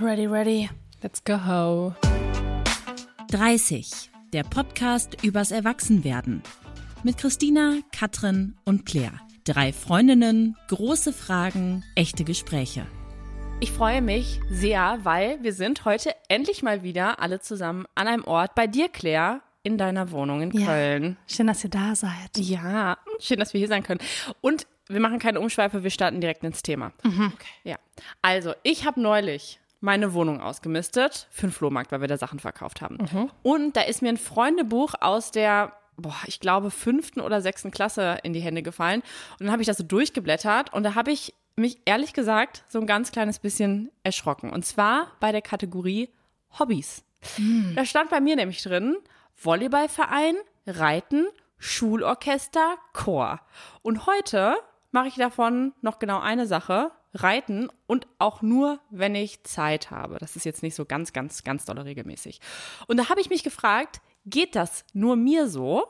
Ready, ready. Let's go. 30. Der Podcast übers Erwachsenwerden. Mit Christina, Katrin und Claire. Drei Freundinnen, große Fragen, echte Gespräche. Ich freue mich sehr, weil wir sind heute endlich mal wieder alle zusammen an einem Ort bei dir, Claire, in deiner Wohnung in Ja. Köln. Schön, dass ihr da seid. Ja, schön, dass wir hier sein können. Und wir machen keine Umschweife, wir starten direkt ins Thema. Okay. Ja. Also, ich habe neulich meine Wohnung ausgemistet für den Flohmarkt, weil wir da Sachen verkauft haben. Und da ist mir ein Freundebuch aus der, boah, ich glaube, fünften oder sechsten Klasse in die Hände gefallen. Und dann habe ich das so durchgeblättert und da habe ich mich ehrlich gesagt so ein ganz kleines bisschen erschrocken. Und zwar bei der Kategorie Hobbys. Da stand bei mir nämlich drin Volleyballverein, Reiten, Schulorchester, Chor. Und heute mache ich davon noch genau eine Sache, Reiten und auch nur, wenn ich Zeit habe. Das ist jetzt nicht so ganz, ganz, ganz dolle regelmäßig. Und da habe ich mich gefragt, geht das nur mir so?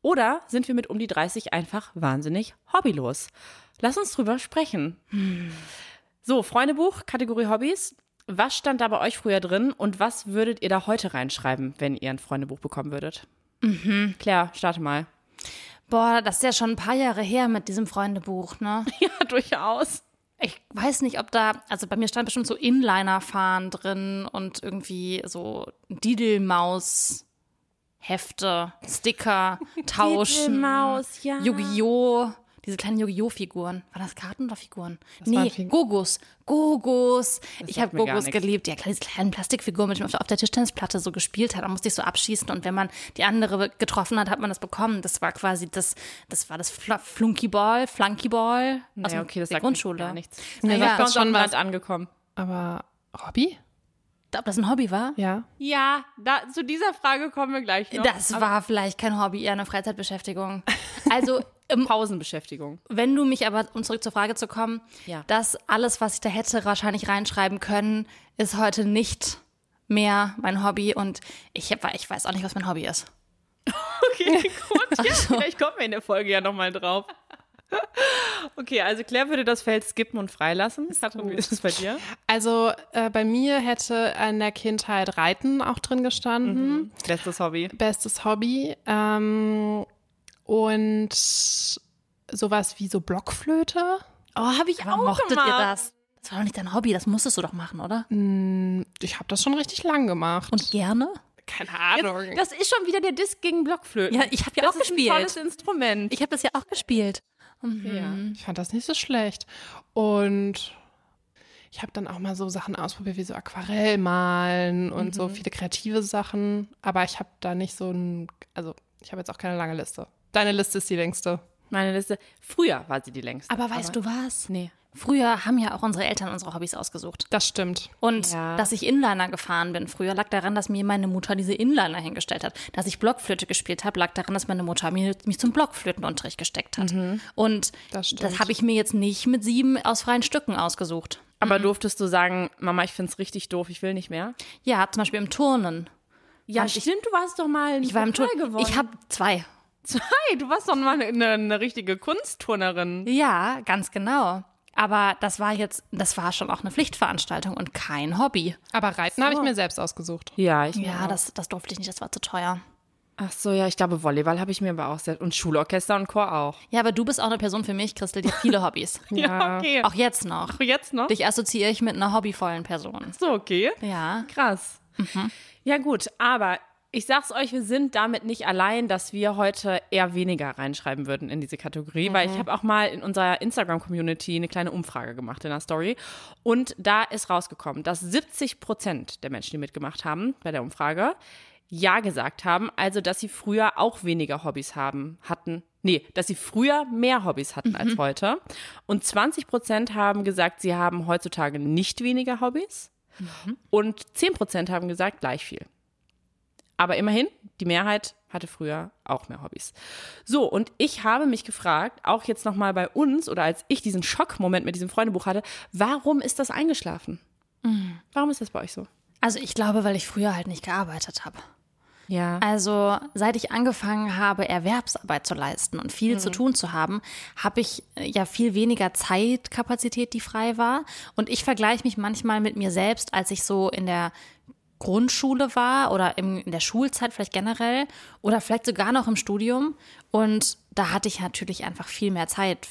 Oder sind wir mit um die 30 einfach wahnsinnig hobbylos? Lass uns drüber sprechen. So, Freundebuch, Kategorie Hobbys. Was stand da bei euch früher drin und was würdet ihr da heute reinschreiben, wenn ihr ein Freundebuch bekommen würdet? Mhm. Claire, starte mal. Boah, das ist ja schon ein paar Jahre her mit diesem Freundebuch, ne? Ja, durchaus. Ich weiß nicht, ob da, also bei mir stand bestimmt so Inliner-Fahren drin und irgendwie so Didelmaus. Hefte, Sticker, Tauschen, Didelmaus, ja. Yu-Gi-Oh! Diese kleinen Yu-Gi-Oh-Figuren. Waren das Karten oder Figuren? waren nee, Figuren. Gogos. Gogos. Ich sagt habe Gogos geliebt. Ja, diese kleinen Plastikfiguren, mit denen man auf der Tischtennisplatte so gespielt hat. Da musste ich so abschießen und wenn man die andere getroffen hat, hat man das bekommen. Das war quasi das, das war das Fl Flunkyball, Flunkyball aus Ja, dem- okay, das der Grundschule. gar nichts. Naja, das ist bei das uns schon was. Angekommen. Aber Hobby? Ob das ein Hobby war? Ja. Ja, da, zu dieser Frage kommen wir gleich noch. Das war vielleicht kein Hobby, eher eine Freizeitbeschäftigung. Also, ähm, Pausenbeschäftigung. wenn du mich aber, um zurück zur Frage zu kommen, Ja. das alles, was ich da hätte wahrscheinlich reinschreiben können, ist heute nicht mehr mein Hobby und ich, hab, ich weiß auch nicht, was mein Hobby ist. Okay, gut. Ja, vielleicht kommen wir in der Folge ja nochmal drauf. Okay, also Claire würde das Feld skippen und freilassen. Katrin, wie ist es bei dir? Also äh, bei mir hätte in der Kindheit Reiten auch drin gestanden. Letztes Hobby. Bestes Hobby. Ähm, und sowas wie so Blockflöte. Oh, habe ich Aber mochtet ihr das? Das war doch nicht dein Hobby, das musstest du doch machen, oder? Ich habe das schon richtig lang gemacht. Und gerne? keine Ahnung. Das ist schon wieder der Disc gegen Blockflöten. Ja, ich habe ja das auch ist gespielt. ein tolles Instrument. Ich habe das ja auch gespielt. ja. Ich fand das nicht so schlecht. Und ich habe dann auch mal so Sachen ausprobiert, wie so Aquarellmalen und so viele kreative Sachen. Aber ich habe da nicht so ein, also ich habe jetzt auch keine lange Liste. Deine Liste ist die längste. Meine Liste. Früher war sie die längste. Aber weißt du was? Nee. Früher haben ja auch unsere Eltern unsere Hobbys ausgesucht. Das stimmt. Und Ja. dass ich Inliner gefahren bin früher, lag daran, dass mir meine Mutter diese Inliner hingestellt hat. Dass ich Blockflöte gespielt habe, lag daran, dass meine Mutter mir, mich zum Blockflötenunterricht gesteckt hat. Und Das das habe ich mir jetzt nicht mit sieben aus freien Stücken ausgesucht. Aber durftest du sagen, Mama, ich find's richtig doof, ich will nicht mehr? Ja, zum Beispiel im Turnen. Ja, ich- stimmt, du warst doch mal ein Ich war im Turnen. gewonnen. Ich habe zwei. Zwei, du warst doch mal eine, eine richtige Kunstturnerin. Ja, ganz genau. Aber das war jetzt, das war schon auch eine Pflichtveranstaltung und kein Hobby. Aber Reiten habe ich mir selbst ausgesucht. Ja, ich Ja, das, das durfte ich nicht, das war zu teuer. Ach so, ja, ich glaube, Volleyball habe ich mir aber auch sehr. Und Schulorchester und Chor auch. Ja, aber du bist auch eine Person für mich, Christel, die hat viele Hobbys. Ja, okay. Auch jetzt noch. jetzt noch? Dich assoziiere ich mit einer hobbyvollen Person. so, okay. Ja. Krass. Ja, gut, aber ich sag's euch, wir sind damit nicht allein, dass wir heute eher weniger reinschreiben würden in diese Kategorie, weil ich habe auch mal in unserer Instagram-Community eine kleine Umfrage gemacht in der Story. Und da ist rausgekommen, dass 70 Prozent der Menschen, die mitgemacht haben bei der Umfrage, Ja gesagt haben, also dass sie früher auch weniger Hobbys haben, hatten. Nee, dass sie früher mehr Hobbys hatten als heute. Und 20 Prozent haben gesagt, sie haben heutzutage nicht weniger Hobbys. Und 10 Prozent haben gesagt, gleich viel. Aber immerhin, die Mehrheit hatte früher auch mehr Hobbys. So, und ich habe mich gefragt, auch jetzt nochmal bei uns oder als ich diesen Schockmoment mit diesem Freundebuch hatte, warum ist das eingeschlafen? Warum ist das bei euch so? Also ich glaube, weil ich früher halt nicht gearbeitet habe. Ja. Also seit ich angefangen habe, Erwerbsarbeit zu leisten und viel zu tun zu haben, habe ich äh, ja viel weniger Zeitkapazität, die frei war. Und ich vergleiche mich manchmal mit mir selbst, als ich so in der Grundschule war oder im, in der Schulzeit vielleicht generell oder vielleicht sogar noch im Studium. Und da hatte ich natürlich einfach viel mehr Zeit,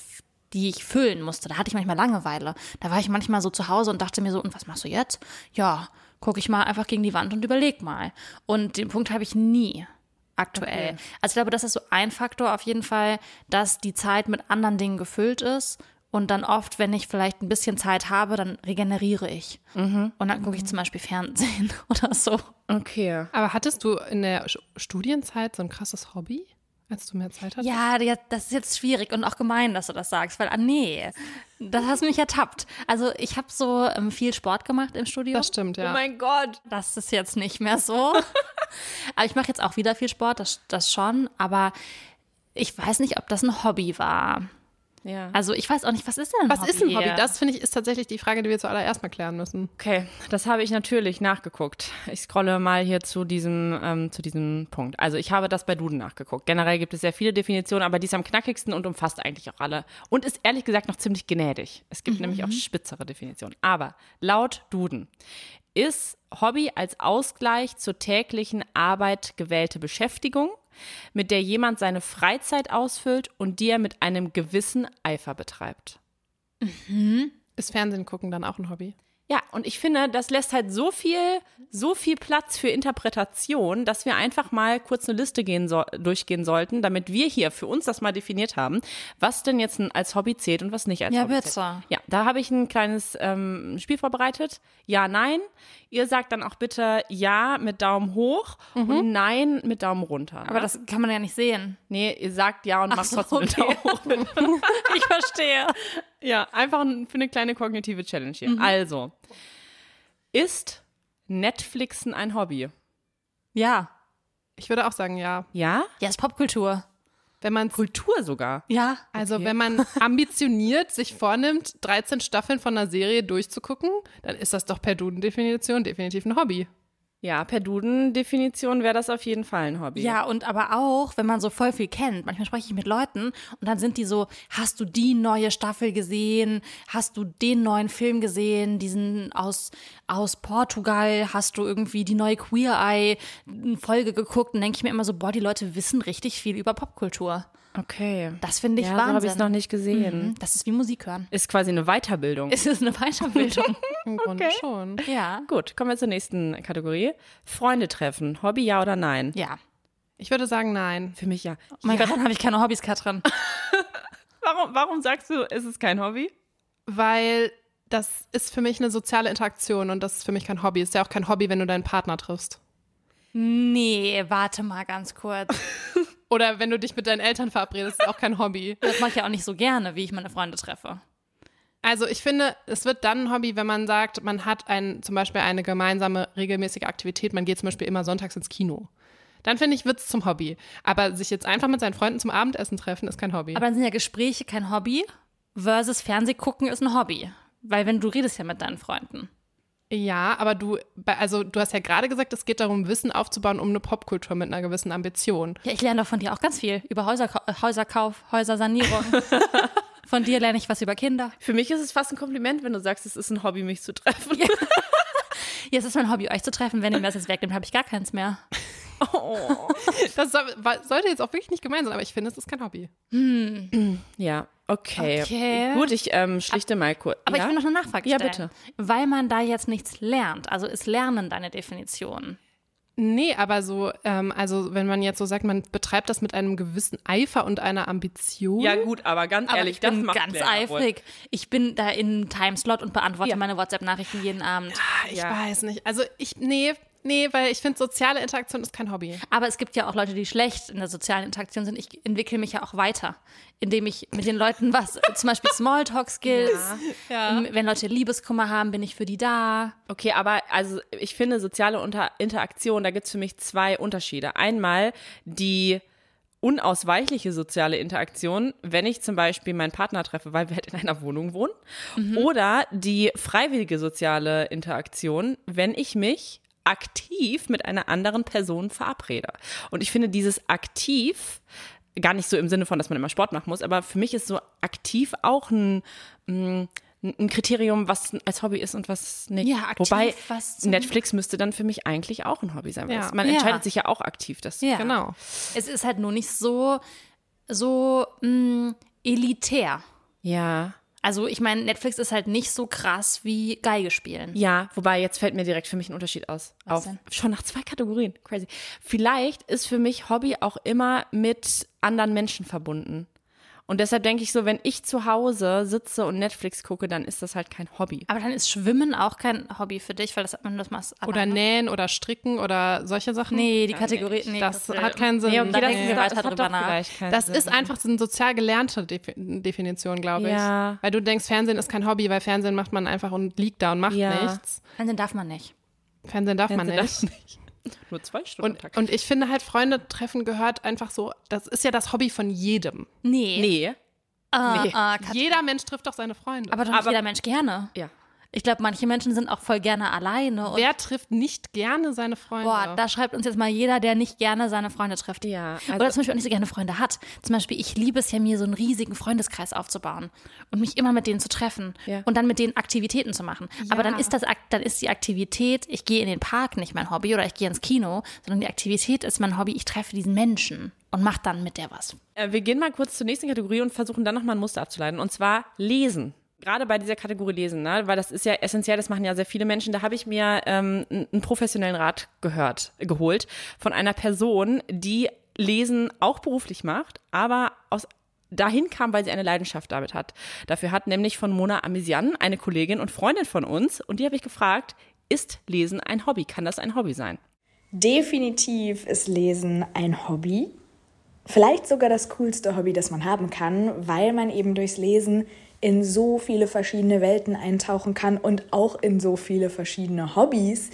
die ich füllen musste. Da hatte ich manchmal Langeweile. Da war ich manchmal so zu Hause und dachte mir so, und was machst du jetzt? Ja, gucke ich mal einfach gegen die Wand und überleg mal. Und den Punkt habe ich nie aktuell. Okay. Also ich glaube, das ist so ein Faktor auf jeden Fall, dass die Zeit mit anderen Dingen gefüllt ist. Und dann oft, wenn ich vielleicht ein bisschen Zeit habe, dann regeneriere ich. Und dann gucke ich zum Beispiel Fernsehen oder so. Okay. Aber hattest du in der Studienzeit so ein krasses Hobby, als du mehr Zeit hattest? Ja, das ist jetzt schwierig und auch gemein, dass du das sagst, weil, ah nee, das hast mich ertappt. Also ich habe so ähm, viel Sport gemacht im Studium. Das stimmt, ja. Oh mein Gott. Das ist jetzt nicht mehr so. aber ich mache jetzt auch wieder viel Sport, das, das schon. Aber ich weiß nicht, ob das ein Hobby war. Ja. Also ich weiß auch nicht, was ist denn ein Was Hobby? ist ein Hobby? Das finde ich ist tatsächlich die Frage, die wir zuallererst mal klären müssen. Okay, das habe ich natürlich nachgeguckt. Ich scrolle mal hier zu diesem, ähm, zu diesem Punkt. Also ich habe das bei Duden nachgeguckt. Generell gibt es sehr viele Definitionen, aber die ist am knackigsten und umfasst eigentlich auch alle. Und ist ehrlich gesagt noch ziemlich gnädig. Es gibt nämlich auch spitzere Definitionen. Aber laut Duden ist Hobby als Ausgleich zur täglichen Arbeit gewählte Beschäftigung, mit der jemand seine Freizeit ausfüllt und die er mit einem gewissen Eifer betreibt. Ist Fernsehen gucken dann auch ein Hobby? Ja, und ich finde, das lässt halt so viel, so viel Platz für Interpretation, dass wir einfach mal kurz eine Liste gehen so, durchgehen sollten, damit wir hier für uns das mal definiert haben, was denn jetzt als Hobby zählt und was nicht als Ja, Hobby bitte. zählt. Ja, da habe ich ein kleines ähm, Spiel vorbereitet. Ja, nein. Ihr sagt dann auch bitte ja mit Daumen hoch und nein mit Daumen runter. Aber das kann man ja nicht sehen. nee, ihr sagt ja und macht so, trotzdem mit Daumen hoch. Ich verstehe. Ja, einfach ein- für eine kleine kognitive Challenge hier. Also, ist Netflixen ein Hobby? Ja. Ich würde auch sagen, ja. Ja? Ja, ist Popkultur. Wenn man Kultur sogar. Ja. also Okay. wenn man ambitioniert sich vornimmt, 13 Staffeln von einer Serie durchzugucken, dann ist das doch per Duden-Definition definitiv ein Hobby. Ja, per Duden-Definition wäre das auf jeden Fall ein Hobby. Ja, und aber auch, wenn man so voll viel kennt. Manchmal spreche ich mit Leuten und dann sind die so, hast du die neue Staffel gesehen? Hast du den neuen Film gesehen? Diesen aus, aus Portugal? Hast du irgendwie die neue Queer Eye Folge geguckt? Und denke ich mir immer so, boah, die Leute wissen richtig viel über Popkultur. Okay. Das finde ich ja, so habe Wahnsinn. ich es noch nicht gesehen. Mhm, Das ist wie Musik hören. Ist quasi eine Weiterbildung. Es ist eine Weiterbildung. Im Grunde schon. ja. Gut, kommen wir zur nächsten Kategorie. Freunde treffen. Hobby ja oder nein? Ja. Ich würde sagen, nein. Für mich ja. Oh mein Gott, dann habe ich keine Hobbys, Katrin. Warum, warum sagst du, ist es kein Hobby? Weil das ist für mich eine soziale Interaktion und das ist für mich kein Hobby. Ist ja auch kein Hobby, wenn du deinen Partner triffst. Nee, warte mal ganz kurz. Oder wenn du dich mit deinen Eltern verabredest, ist auch kein Hobby. Das mache ich ja auch nicht so gerne, wie ich meine Freunde treffe. Also ich finde, es wird dann ein Hobby, wenn man sagt, man hat ein, zum Beispiel eine gemeinsame regelmäßige Aktivität. Man geht zum Beispiel immer sonntags ins Kino. Dann finde ich, wird es zum Hobby. Aber sich jetzt einfach mit seinen Freunden zum Abendessen treffen, ist kein Hobby. Aber dann sind ja Gespräche kein Hobby versus Fernsehgucken ist ein Hobby. Weil wenn du redest ja mit deinen Freunden. Ja, aber du, also du hast ja gerade gesagt, es geht darum, Wissen aufzubauen um eine Popkultur mit einer gewissen Ambition. Ja, ich lerne doch von dir auch ganz viel über Häuserkau äh, Häuserkauf, Häusersanierung. von dir lerne ich was über Kinder. Für mich ist es fast ein Kompliment, wenn du sagst, es ist ein Hobby, mich zu treffen. Ja, es ist mein Hobby, euch zu treffen. Wenn ihr mir das jetzt wegnimmt, habe ich gar keins mehr. Das soll, wa- sollte jetzt auch wirklich nicht gemein sein, aber ich finde, es ist kein Hobby. Ja, okay. Okay. Gut, ich ähm, schlichte mal kurz. Aber ja? ich will noch eine Nachfrage Ja, stellen. bitte. Weil man da jetzt nichts lernt. Also ist Lernen deine Definition. Nee, aber so, ähm, also wenn man jetzt so sagt, man betreibt das mit einem gewissen Eifer und einer Ambition. Ja, gut, aber ganz Aber ehrlich, ich bin das macht ganz wohl. eifrig. Ich bin da im Timeslot und beantworte Ja. meine WhatsApp-Nachrichten jeden Abend. Ich Ja. weiß nicht. Also ich, nee, nee, weil ich finde, soziale Interaktion ist kein Hobby. Aber es gibt ja auch Leute, die schlecht in der sozialen Interaktion sind. Ich entwickle mich ja auch weiter, indem ich mit den Leuten was, zum Beispiel Smalltalk-Skills. Ja. Wenn Leute Liebeskummer haben, bin ich für die da. Okay, aber also ich finde soziale Unter Interaktion, da gibt es für mich zwei Unterschiede. Einmal die unausweichliche soziale Interaktion, wenn ich zum Beispiel meinen Partner treffe, weil wir halt in einer Wohnung wohnen. Oder die freiwillige soziale Interaktion, wenn ich mich aktiv mit einer anderen Person verabrede. Und ich finde dieses aktiv gar nicht so im Sinne von, dass man immer Sport machen muss, aber für mich ist so aktiv auch ein, mm, ein Kriterium, was als Hobby ist und was nicht. Ja, aktiv, Wobei Netflix müsste dann für mich eigentlich auch ein Hobby sein. Ja. es- Man Ja. entscheidet sich ja auch aktiv. Das Ja. Genau. Es ist halt nur nicht so, so mh, elitär. ja. Also ich meine, Netflix ist halt nicht so krass wie Geige spielen. Ja, wobei jetzt fällt mir direkt für mich ein Unterschied aus. Was Auf, denn? Schon nach zwei Kategorien. Crazy. Vielleicht ist für mich Hobby auch immer mit anderen Menschen verbunden. Und deshalb denke ich so, wenn ich zu Hause sitze und Netflix gucke, dann ist das halt kein Hobby. Aber dann ist Schwimmen auch kein Hobby für dich, weil das man das machst. Oder nähen oder stricken oder solche Sachen. Nee, die Kategorie. Nee, Das Christel. hat keinen Sinn. Nee, okay, Da das, denken wir das weiter hat drüber doch nach. Das Sinn. ist einfach so eine sozial gelernte Defi Definition, glaube ich. Ja. Weil du denkst, Fernsehen ist kein Hobby, weil Fernsehen macht man einfach und liegt da und macht Ja. nichts. Fernsehen darf man nicht. Fernsehen darf man Fernsehen nicht. darf nicht. Nur zwei Stunden am Und, Tag. und ich finde halt, Freunde treffen gehört einfach so, das ist ja das Hobby von jedem. Nee. nee. Ah, Nee. Kat- Jeder Mensch trifft doch seine Freunde. aber doch nicht Aber- jeder Mensch gerne. Ja. Ich glaube, manche Menschen sind auch voll gerne alleine. Wer trifft nicht gerne seine Freunde? boah, da schreibt uns jetzt mal jeder, der nicht gerne seine Freunde trifft. Ja, also- Oder zum Beispiel auch nicht so gerne Freunde hat. Zum Beispiel, ich liebe es ja, mir so einen riesigen Freundeskreis aufzubauen und mich immer mit denen zu treffen Ja. und dann mit denen Aktivitäten zu machen. Aber dann ist das, dann ist die Aktivität, ich gehe in den Park nicht mein Hobby oder ich gehe ins Kino, sondern die Aktivität ist mein Hobby, ich treffe diesen Menschen und mache dann mit der was. Äh, Wir gehen mal kurz zur nächsten Kategorie und versuchen dann nochmal ein Muster abzuleiten. Und zwar Lesen. Gerade bei dieser Kategorie Lesen, ne? weil das ist ja essentiell, das machen ja sehr viele Menschen. Da habe ich mir ähm, einen professionellen Rat gehört, geholt von einer Person, die Lesen auch beruflich macht, aber aus dahin kam, weil sie eine Leidenschaft damit hat. Dafür hat nämlich von Mona Amisian, eine Kollegin und Freundin von uns, und die habe ich gefragt, ist Lesen ein Hobby? Kann das ein Hobby sein? Definitiv ist Lesen ein Hobby. Vielleicht sogar das coolste Hobby, das man haben kann, weil man eben durchs Lesen in so viele verschiedene Welten eintauchen kann und auch in so viele verschiedene Hobbys,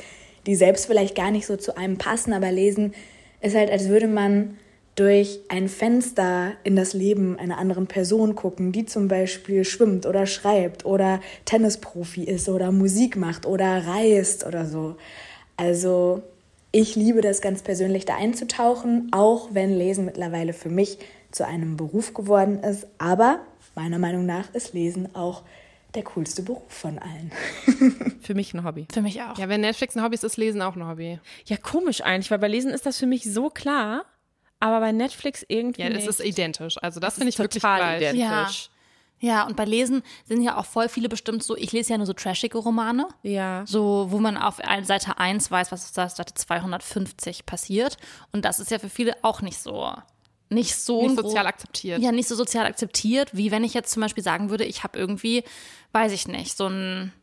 die selbst vielleicht gar nicht so zu einem passen, aber Lesen ist halt, als würde man durch ein Fenster in das Leben einer anderen Person gucken, die zum Beispiel schwimmt oder schreibt oder Tennisprofi ist oder Musik macht oder reist oder so. Also ich liebe das ganz persönlich da einzutauchen, auch wenn Lesen mittlerweile für mich zu einem Beruf geworden ist. Aber meiner Meinung nach ist Lesen auch der coolste Beruf von allen. Für mich ein Hobby. Für mich auch. ja, wenn Netflix ein Hobby ist, ist Lesen auch ein Hobby. Ja, komisch eigentlich, weil bei Lesen ist das für mich so klar, aber bei Netflix irgendwie. Ja, es nicht. ist identisch. Also das finde ich wirklich total gleich. identisch. Ja, und bei Lesen sind ja auch voll viele bestimmt so, ich lese ja nur so trashige Romane. Ja. So, wo man auf Seite 1 weiß, was auf Seite 250 passiert. Und das ist ja für viele auch nicht so. Nicht so Nicht sozial akzeptiert. Ja, nicht so sozial akzeptiert, wie wenn ich jetzt zum Beispiel sagen würde, ich habe irgendwie, weiß ich nicht, so ein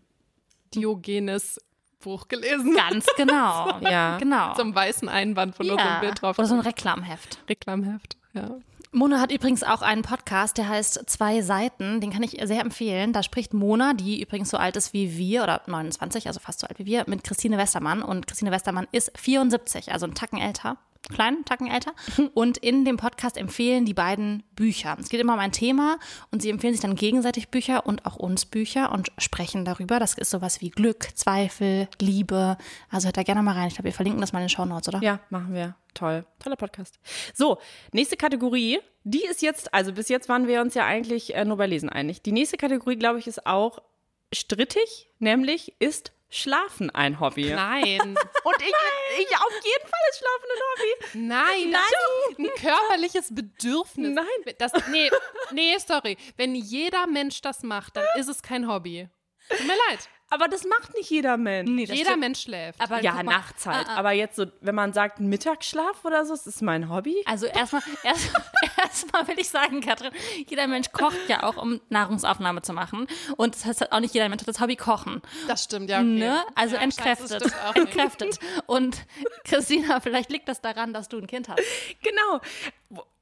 Diogenes Buch gelesen. ganz genau. Ja. Genau. Zum weißen Einband, wo nur so ja. ein Bild drauf Oder so ein. Reklamheft. Reklamheft. Ja. Mona hat übrigens auch einen Podcast, der heißt Zwei Seiten. Den kann ich sehr empfehlen. Da spricht Mona, die übrigens so alt ist wie wir oder 29, also fast so alt wie wir, mit Christine Westermann. Und Christine Westermann ist 74, also ein Tacken älter. Kleinen Tacken älter. Und in dem Podcast empfehlen die beiden Bücher. Es geht immer um ein Thema und sie empfehlen sich dann gegenseitig Bücher und auch uns Bücher und sprechen darüber. Das ist sowas wie Glück, Zweifel, Liebe. Also hört da gerne mal rein. Ich glaube, wir verlinken das mal in den Shownotes, oder? Ja, machen wir. Toll. Toller Podcast. So, nächste Kategorie. Die ist jetzt, also bis jetzt waren wir uns ja eigentlich äh, nur bei Lesen einig. Die nächste Kategorie, glaube ich, ist auch strittig, nämlich ist Schlafen ein Hobby. Nein. Und ich, ich auf jeden Fall ist Schlafen ein Hobby. Nein, ist ein körperliches Bedürfnis. Nein. Das, nee, nee, sorry. Wenn jeder Mensch das macht, dann ist es kein Hobby. Tut mir leid. Aber das macht nicht jeder Mensch. Nee, Jeder stimmt. Mensch schläft. Aber ja, nachts halt. Ah, ah. Aber jetzt so, wenn man sagt Mittagsschlaf oder so, ist das mein Hobby. Also erstmal erst, erstmal will ich sagen, Katrin, jeder Mensch kocht ja auch, um Nahrungsaufnahme zu machen. Und das heißt auch nicht jeder Mensch hat das Hobby Kochen. Das stimmt, ja. Okay. Ne? Also ja, entkräftet. entkräftet. Und Christina, vielleicht liegt das daran, dass du ein Kind hast. Genau.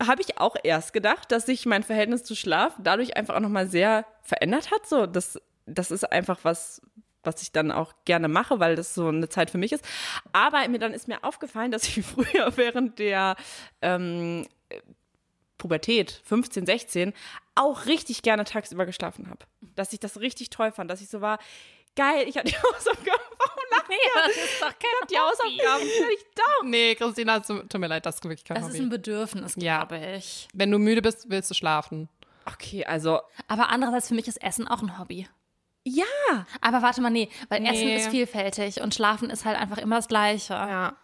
Habe ich auch erst gedacht, dass sich mein Verhältnis zu Schlaf dadurch einfach auch nochmal sehr verändert hat. So, das, das ist einfach was, was ich dann auch gerne mache, weil das so eine Zeit für mich ist. Aber mir dann ist mir aufgefallen, dass ich früher während der ähm, Pubertät, 15, 16, auch richtig gerne tagsüber geschlafen habe. Dass ich das richtig toll fand, dass ich so war, geil, ich habe die Hausaufgaben vom das ist doch kein Die Hausaufgaben ich dumm. Nee, Christina, es tut mir leid, das ist wirklich kein Das ist Hobby. ein Bedürfnis, Ja. glaube ich. Wenn du müde bist, willst du schlafen. Okay, also, Aber andererseits für mich ist Essen auch ein Hobby. Ja. Aber warte mal, nee, weil Essen Nee. ist vielfältig und Schlafen ist halt einfach immer das Gleiche. Ja.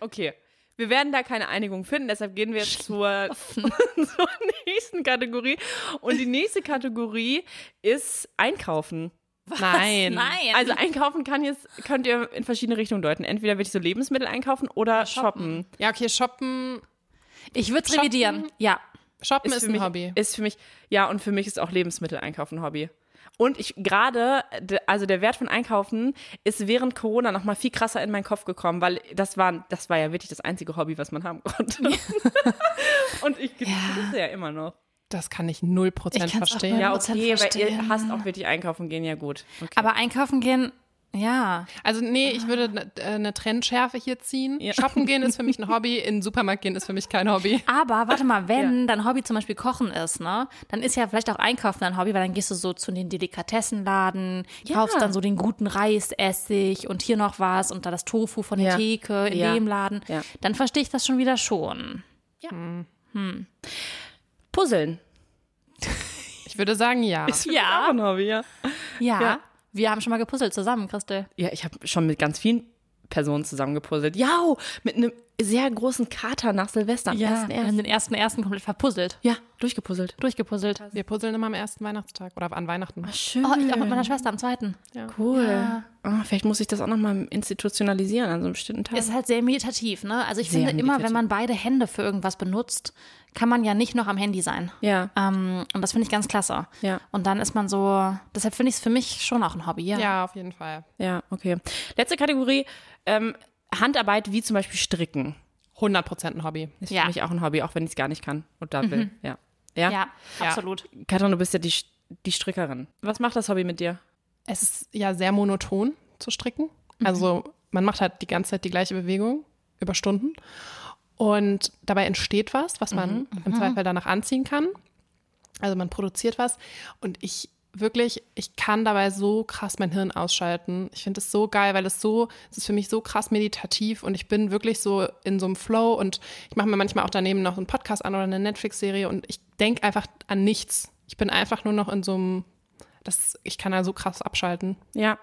Okay. Wir werden da keine Einigung finden, deshalb gehen wir jetzt zur, zur nächsten Kategorie. Und die nächste Kategorie ist Einkaufen. Nein. Nein. Also einkaufen kann jetzt, könnt ihr in verschiedene Richtungen deuten. Entweder will ich so Lebensmittel einkaufen oder shoppen. Ja, okay, shoppen, ich würde es Shoppen- revidieren. Ja. shoppen ist, für ein mich, Hobby. Ist für mich, ja, und für mich ist auch Lebensmittel einkaufen ein Hobby. Und ich gerade, de- also der Wert von Einkaufen ist während Corona noch mal viel krasser in meinen Kopf gekommen, weil das war, das war ja wirklich das einzige Hobby, was man haben konnte. und ich genieße es ja immer noch. Das kann ich 0% Ich verstehen. Ja, 100% okay, weil ihr verstehen. hasst auch wirklich einkaufen gehen, ja gut. Okay. Aber einkaufen gehen, ja. Also nee, ich würde ne- äh, eine Trendschärfe hier ziehen. Ja. Shoppen gehen ist für mich ein Hobby, in den Supermarkt gehen ist für mich kein Hobby. Aber warte mal, wenn dein Hobby zum Beispiel Kochen ist, ne, dann ist ja vielleicht auch Einkaufen dein Hobby, weil dann gehst du so zu den Delikatessenladen, kaufst dann so den guten Reisessig und hier noch was und da das Tofu von der Ja. Theke in Ja. dem Laden. Ja. Dann verstehe ich das schon wieder schon. Puzzeln. Ich würde sagen, ja. Ja. Auch ein Hobby, ja. Ja. Ja. Wir haben schon mal gepuzzelt zusammen, Christel. Ja, ich habe schon mit ganz vielen Personen zusammengepuzzelt. Ja, mit einem sehr großen Kater nach Silvester am ersten wir haben ersten. den ersten ersten komplett verpuzzelt. Ja, durchgepuzzelt. Durchgepuzzelt. Wir puzzeln immer am ersten Weihnachtstag oder an Weihnachten. Schön. Oh, ich auch mit meiner Schwester am zweiten. Cool. Ah, vielleicht muss ich das auch nochmal institutionalisieren an so einem bestimmten Tag. Ist halt sehr meditativ, ne? Also ich Sehr finde immer, wenn man beide Hände für irgendwas benutzt, kann man ja nicht noch am Handy sein. ja, Ähm, und das finde ich ganz klasse. Ja. Und dann ist man so, deshalb finde ich es für mich schon auch ein Hobby, ja. Ja, auf jeden Fall. ja, okay. Letzte Kategorie, ähm, Handarbeit wie zum Beispiel Stricken. 100% ein Hobby. Ist Ja. für mich auch ein Hobby, auch wenn ich es gar nicht kann und da will. Ja. Ja? Ja, absolut. Katrin, du bist ja die, die Strickerin. Was macht das Hobby mit dir? Es ist ja sehr monoton zu stricken. Also man macht halt die ganze Zeit die gleiche Bewegung über Stunden. Und dabei entsteht was, was man im Zweifel danach anziehen kann. Also man produziert was. Und ich wirklich, ich kann dabei so krass mein Hirn ausschalten. Ich finde es so geil, weil es so, es ist für mich so krass meditativ und ich bin wirklich so in so einem Flow und ich mache mir manchmal auch daneben noch einen Podcast an oder eine Netflix-Serie und ich denke einfach an nichts. Ich bin einfach nur noch in so einem, das, ich kann da so krass abschalten. Ja.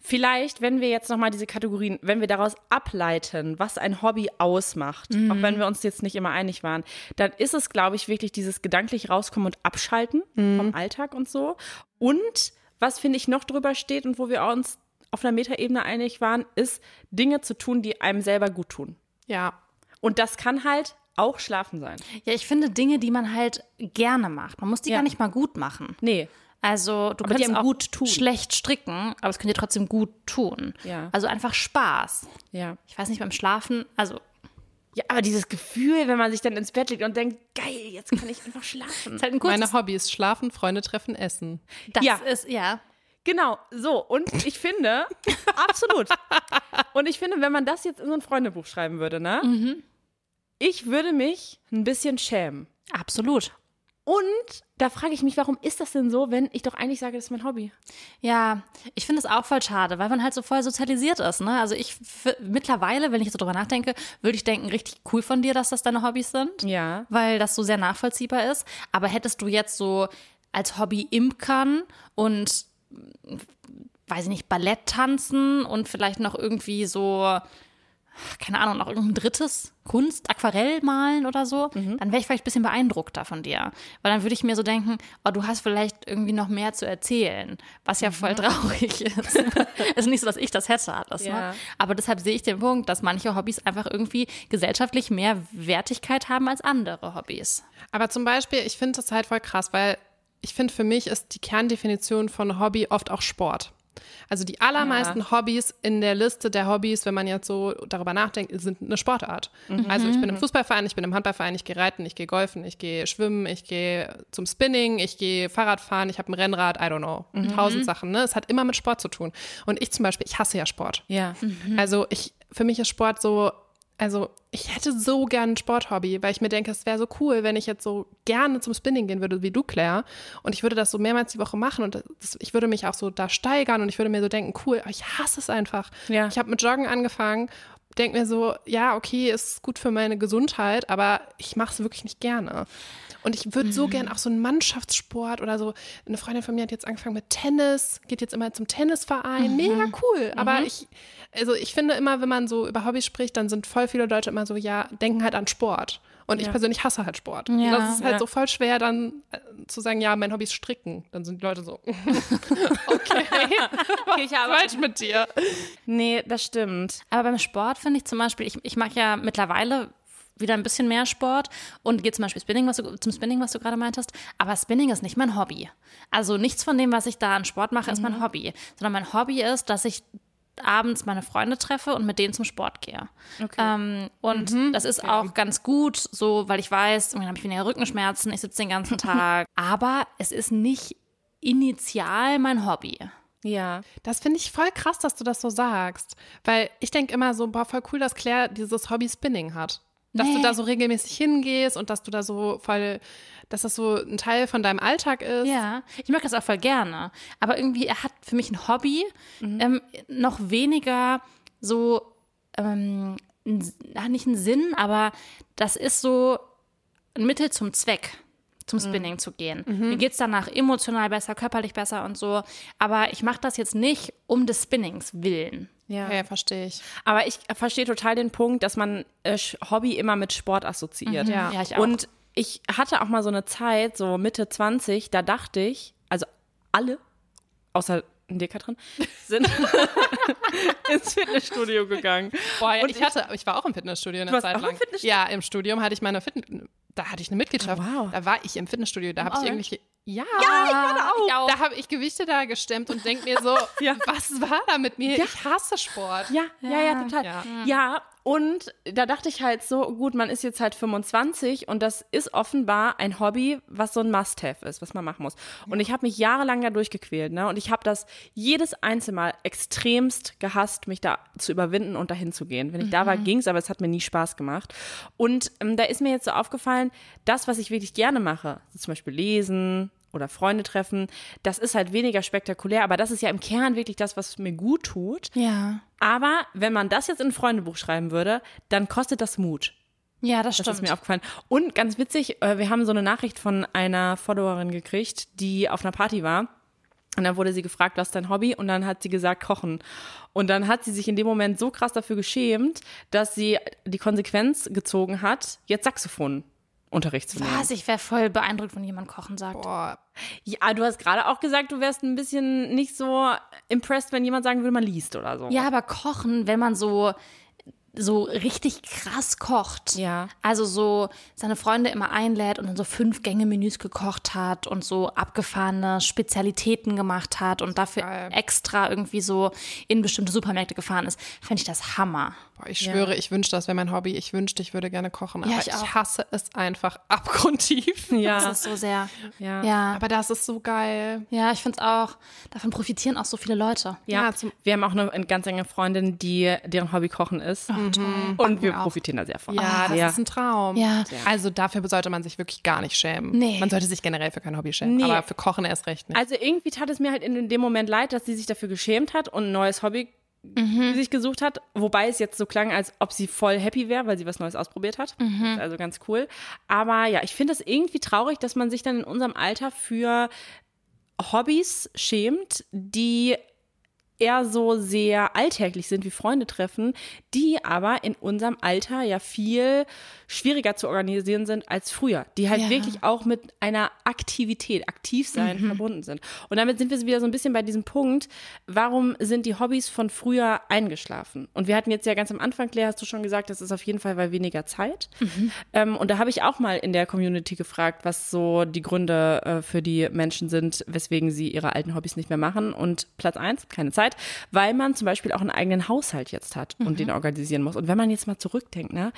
Vielleicht, wenn wir jetzt nochmal diese Kategorien, wenn wir daraus ableiten, was ein Hobby ausmacht, auch wenn wir uns jetzt nicht immer einig waren, dann ist es, glaube ich, wirklich dieses gedanklich rauskommen und abschalten vom Alltag und so. Und was, finde ich, noch drüber steht und wo wir uns auf einer Metaebene einig waren, ist, Dinge zu tun, die einem selber gut tun. Ja, Und das kann halt auch schlafen sein. Ja, ich finde Dinge, die man halt gerne macht. Man muss die Ja. gar nicht mal gut machen. Nee. Also du Aber kannst auch gut tun. schlecht stricken, aber es kann dir trotzdem gut tun. Ja. Also einfach Spaß. Ja. Ich weiß nicht, beim Schlafen, also Ja, aber dieses Gefühl, wenn man sich dann ins Bett legt und denkt, geil, jetzt kann ich einfach schlafen. ist halt ein kurzes, meine Hobbys, schlafen, Freunde treffen, essen. das Ja. ist, ja. Genau, so. Und ich finde, absolut. Und ich finde, wenn man das jetzt in so ein Freundebuch schreiben würde, ne? Ich würde mich ein bisschen schämen. Absolut. Und da frage ich mich, warum ist das denn so, wenn ich doch eigentlich sage, das ist mein Hobby? Ja, ich finde es auch voll schade, weil man halt so voll sozialisiert ist. Ne? Also ich mittlerweile, wenn ich so drüber nachdenke, würde ich denken, richtig cool von dir, dass das deine Hobbys sind. Ja. Weil das so sehr nachvollziehbar ist. Aber hättest du jetzt so als Hobby Imkern und weiß ich nicht, Ballett tanzen und vielleicht noch irgendwie so, keine Ahnung, noch irgendein drittes Kunst, Aquarell malen oder so, dann wäre ich vielleicht ein bisschen beeindruckter von dir. Weil dann würde ich mir so denken, oh, du hast vielleicht irgendwie noch mehr zu erzählen, was ja voll traurig ist. Es ist nicht so, dass ich das hätte alles. Ja. Ne? Aber deshalb sehe ich den Punkt, dass manche Hobbys einfach irgendwie gesellschaftlich mehr Wertigkeit haben als andere Hobbys. Aber zum Beispiel, ich finde das halt voll krass, weil ich finde, für mich ist die Kerndefinition von Hobby oft auch Sport. Also die allermeisten Hobbys in der Liste der Hobbys, wenn man jetzt so darüber nachdenkt, sind eine Sportart. Also ich bin im Fußballverein, ich bin im Handballverein, ich gehe reiten, ich gehe golfen, ich gehe schwimmen, ich gehe zum Spinning, ich gehe Fahrradfahren, ich habe ein Rennrad, I don't know, tausend Sachen. Ne? Es hat immer mit Sport zu tun. Und ich zum Beispiel, ich hasse ja Sport. Ja. Also ich, für mich ist Sport so, also ich hätte so gern ein Sporthobby, weil ich mir denke, es wäre so cool, wenn ich jetzt so gerne zum Spinning gehen würde, wie du, Claire. Und ich würde das so mehrmals die Woche machen und das, ich würde mich auch so da steigern und ich würde mir so denken, cool, aber ich hasse es einfach. Ja. Ich habe mit Joggen angefangen, denke mir so, ja, okay, ist gut für meine Gesundheit, aber ich mache es wirklich nicht gerne. Und ich würde so gern auch so einen Mannschaftssport oder so. Eine Freundin von mir hat jetzt angefangen mit Tennis, geht jetzt immer zum Tennisverein. Mega cool. Aber ich, also ich finde immer, wenn man so über Hobbys spricht, dann sind voll viele Leute immer so, ja, denken halt an Sport. Und ich Ja. persönlich hasse halt Sport. Ja, und das ist halt ja. so voll schwer, dann äh, zu sagen, ja, mein Hobby ist Stricken. Dann sind die Leute so, okay, Okay, ich habe falsch mit dir. Nee, das stimmt. Aber beim Sport finde ich zum Beispiel, ich, ich mache ja mittlerweile wieder ein bisschen mehr Sport und gehe zum Beispiel Spinning, was du, zum Spinning, was du gerade meintest. Aber Spinning ist nicht mein Hobby. Also nichts von dem, was ich da an Sport mache, ist mein Hobby. Sondern mein Hobby ist, dass ich abends meine Freunde treffe und mit denen zum Sport gehe. Ähm, und das ist auch ganz gut, so, weil ich weiß, irgendwann habe ich weniger Rückenschmerzen, ich sitze den ganzen Tag. Aber es ist nicht initial mein Hobby. Ja. Das finde ich voll krass, dass du das so sagst. Weil ich denke immer so, boah, voll cool, dass Claire dieses Hobby Spinning hat. Dass Nee. du da so regelmäßig hingehst und dass du da so voll, dass das so ein Teil von deinem Alltag ist. Ja, ich mag das auch voll gerne. Aber irgendwie, er hat für mich ein Hobby, ähm, noch weniger so, ähm, nicht ein Sinn, aber das ist so ein Mittel zum Zweck, zum Spinning zu gehen. Mir geht es danach emotional besser, körperlich besser und so. Aber ich mache das jetzt nicht um des Spinnings willen. Ja. Ja, verstehe ich. Aber ich verstehe total den Punkt, dass man äh, Hobby immer mit Sport assoziiert. Ja. Ja, ich auch. Und ich hatte auch mal so eine Zeit, so Mitte 20, da dachte ich, also alle, außer dir, Katrin, sind ins Fitnessstudio gegangen. Boah, ja, Und ich hatte, ich war auch im Fitnessstudio eine Zeit auch im lang. Fitnessstudio? Ja, im Studium hatte ich meine Fitness, da hatte ich eine Mitgliedschaft. Oh, wow. Da war ich im Fitnessstudio, da habe ich irgendwelche, ja, ich auch. da habe ich Gewichte da gestemmt und denke mir so, was war da mit mir? Ich hasse Sport. Ja, ja, ja, total. Ja. Ja. Und da dachte ich halt so, gut, man ist jetzt halt 25 und das ist offenbar ein Hobby, was so ein Must-Have ist, was man machen muss. Und ich habe mich jahrelang da durchgequält, ne? Und ich habe das jedes einzelne Mal extremst gehasst, mich da zu überwinden und dahin zu gehen. Wenn ich da war, ging's, aber es hat mir nie Spaß gemacht. Und ähm, da ist mir jetzt so aufgefallen, das, was ich wirklich gerne mache, so zum Beispiel lesen, oder Freunde treffen, das ist halt weniger spektakulär, aber das ist ja im Kern wirklich das, was mir gut tut. Ja. Aber wenn man das jetzt in ein Freundebuch schreiben würde, dann kostet das Mut. Ja, das Das stimmt. ist mir aufgefallen. Und ganz witzig, äh, wir haben so eine Nachricht von einer Followerin gekriegt, die auf einer Party war. Und dann wurde sie gefragt, was ist dein Hobby? Und dann hat sie gesagt, kochen. Und dann hat sie sich in dem Moment so krass dafür geschämt, dass sie die Konsequenz gezogen hat, jetzt Saxophonunterricht zu nehmen. Was? Ich wäre voll beeindruckt, wenn jemand Kochen sagt. Boah, Ja, du hast gerade auch gesagt, du wärst ein bisschen nicht so impressed, wenn jemand sagen würde, man liest oder so. Ja, aber kochen, wenn man so so richtig krass kocht. Ja. Also so seine Freunde immer einlädt und dann so fünf Gänge Menüs gekocht hat und so abgefahrene Spezialitäten gemacht hat und dafür Geil. extra irgendwie so in bestimmte Supermärkte gefahren ist, fände ich das Hammer. boah, ich schwöre, ich wünschte, das wäre mein Hobby. Ich wünschte, ich würde gerne kochen. Ja, aber ich ich, hasse es einfach abgrundtief. Ja. Das ist so sehr. Ja. Ja, Aber das ist so geil. ja ich finde es auch. Davon profitieren auch so viele Leute. Ja, Ja, zum- wir haben auch eine, eine ganz enge Freundin, die deren Hobby Kochen ist. Und wir auch. profitieren da sehr von. Ja, das ja. ist ein Traum. Ja. Also dafür sollte man sich wirklich gar nicht schämen. Nee. Man sollte sich generell für kein Hobby schämen. Nee. Aber für Kochen erst recht nicht. Also irgendwie tat es mir halt in dem Moment leid, dass sie sich dafür geschämt hat und ein neues Hobby sich gesucht hat. Wobei es jetzt so klang, als ob sie voll happy wäre, weil sie was Neues ausprobiert hat. Ist also ganz cool. Aber ja, ich finde es irgendwie traurig, dass man sich dann in unserem Alter für Hobbys schämt, die eher so sehr alltäglich sind wie Freunde treffen, die aber in unserem Alter ja viel schwieriger zu organisieren sind als früher, die halt Ja. wirklich auch mit einer Aktivität, aktiv sein verbunden sind. Und damit sind wir wieder so ein bisschen bei diesem Punkt, warum sind die Hobbys von früher eingeschlafen? Und wir hatten jetzt ja ganz am Anfang, Claire, hast du schon gesagt, das ist auf jeden Fall weil weniger Zeit. Ähm, und da habe ich auch mal in der Community gefragt, was so die Gründe äh, für die Menschen sind, weswegen sie ihre alten Hobbys nicht mehr machen. Und Platz eins, keine Zeit, weil man zum Beispiel auch einen eigenen Haushalt jetzt hat und den organisieren muss. Und wenn man jetzt mal zurückdenkt, ne?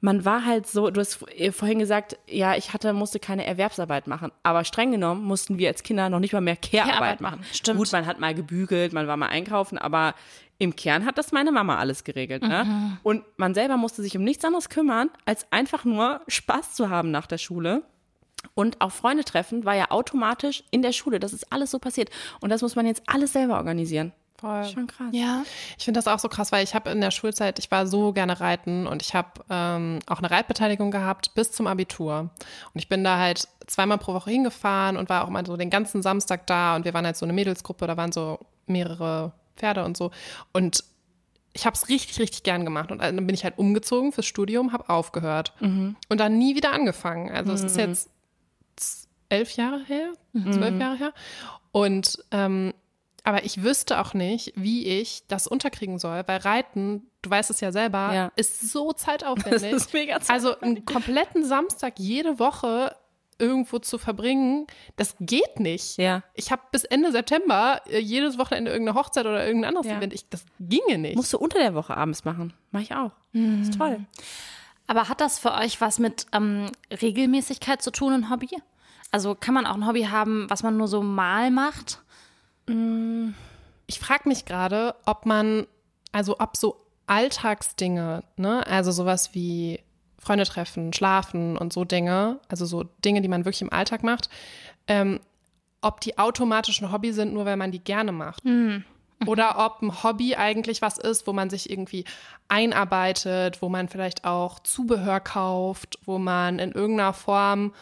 Man war halt so, du hast vorhin gesagt, ja, ich hatte, musste keine Erwerbsarbeit machen. Aber streng genommen mussten wir als Kinder noch nicht mal mehr Care-Arbeit machen. stimmt. Gut, man hat mal gebügelt, man war mal einkaufen, aber Im Kern hat das meine Mama alles geregelt. Ne? Und man selber musste sich um nichts anderes kümmern, als einfach nur Spaß zu haben nach der Schule. Und auch Freunde treffen war ja automatisch in der Schule. Das ist alles so passiert. Und das muss man jetzt alles selber organisieren. Voll. Schon krass. Ja. Ich finde das auch so krass, weil ich habe in der Schulzeit, ich war so gerne reiten und ich habe ähm, auch eine Reitbeteiligung gehabt bis zum Abitur. Und ich bin da halt zweimal pro Woche hingefahren und war auch mal so den ganzen Samstag da und wir waren halt so eine Mädelsgruppe, da waren so mehrere Pferde und so. Und ich habe es richtig, richtig gern gemacht. Und dann bin ich halt umgezogen fürs Studium, habe aufgehört und dann nie wieder angefangen. Also es ist jetzt elf Jahre her, zwölf Jahre her. Und ähm, aber ich wüsste auch nicht, wie ich das unterkriegen soll, weil Reiten, du weißt es ja selber, Ja. ist so zeitaufwendig. Das ist mega Also einen kompletten Samstag jede Woche irgendwo zu verbringen, das geht nicht. Ja. Ich habe bis Ende September äh, jedes Wochenende irgendeine Hochzeit oder irgendein anderes Ja. Event. Ich, das ginge nicht. Musst du unter der Woche abends machen. Mach ich auch. Ist toll. Aber hat das für euch was mit ähm, Regelmäßigkeit zu tun, ein Hobby? Also kann man auch ein Hobby haben, was man nur so mal macht? Ich frage mich gerade, ob man, also ob so Alltagsdinge, ne, also sowas wie Freunde treffen, schlafen und so Dinge, also so Dinge, die man wirklich im Alltag macht, ähm, ob die automatisch ein Hobby sind, nur weil man die gerne macht. Oder ob ein Hobby eigentlich was ist, wo man sich irgendwie einarbeitet, wo man vielleicht auch Zubehör kauft, wo man in irgendeiner Form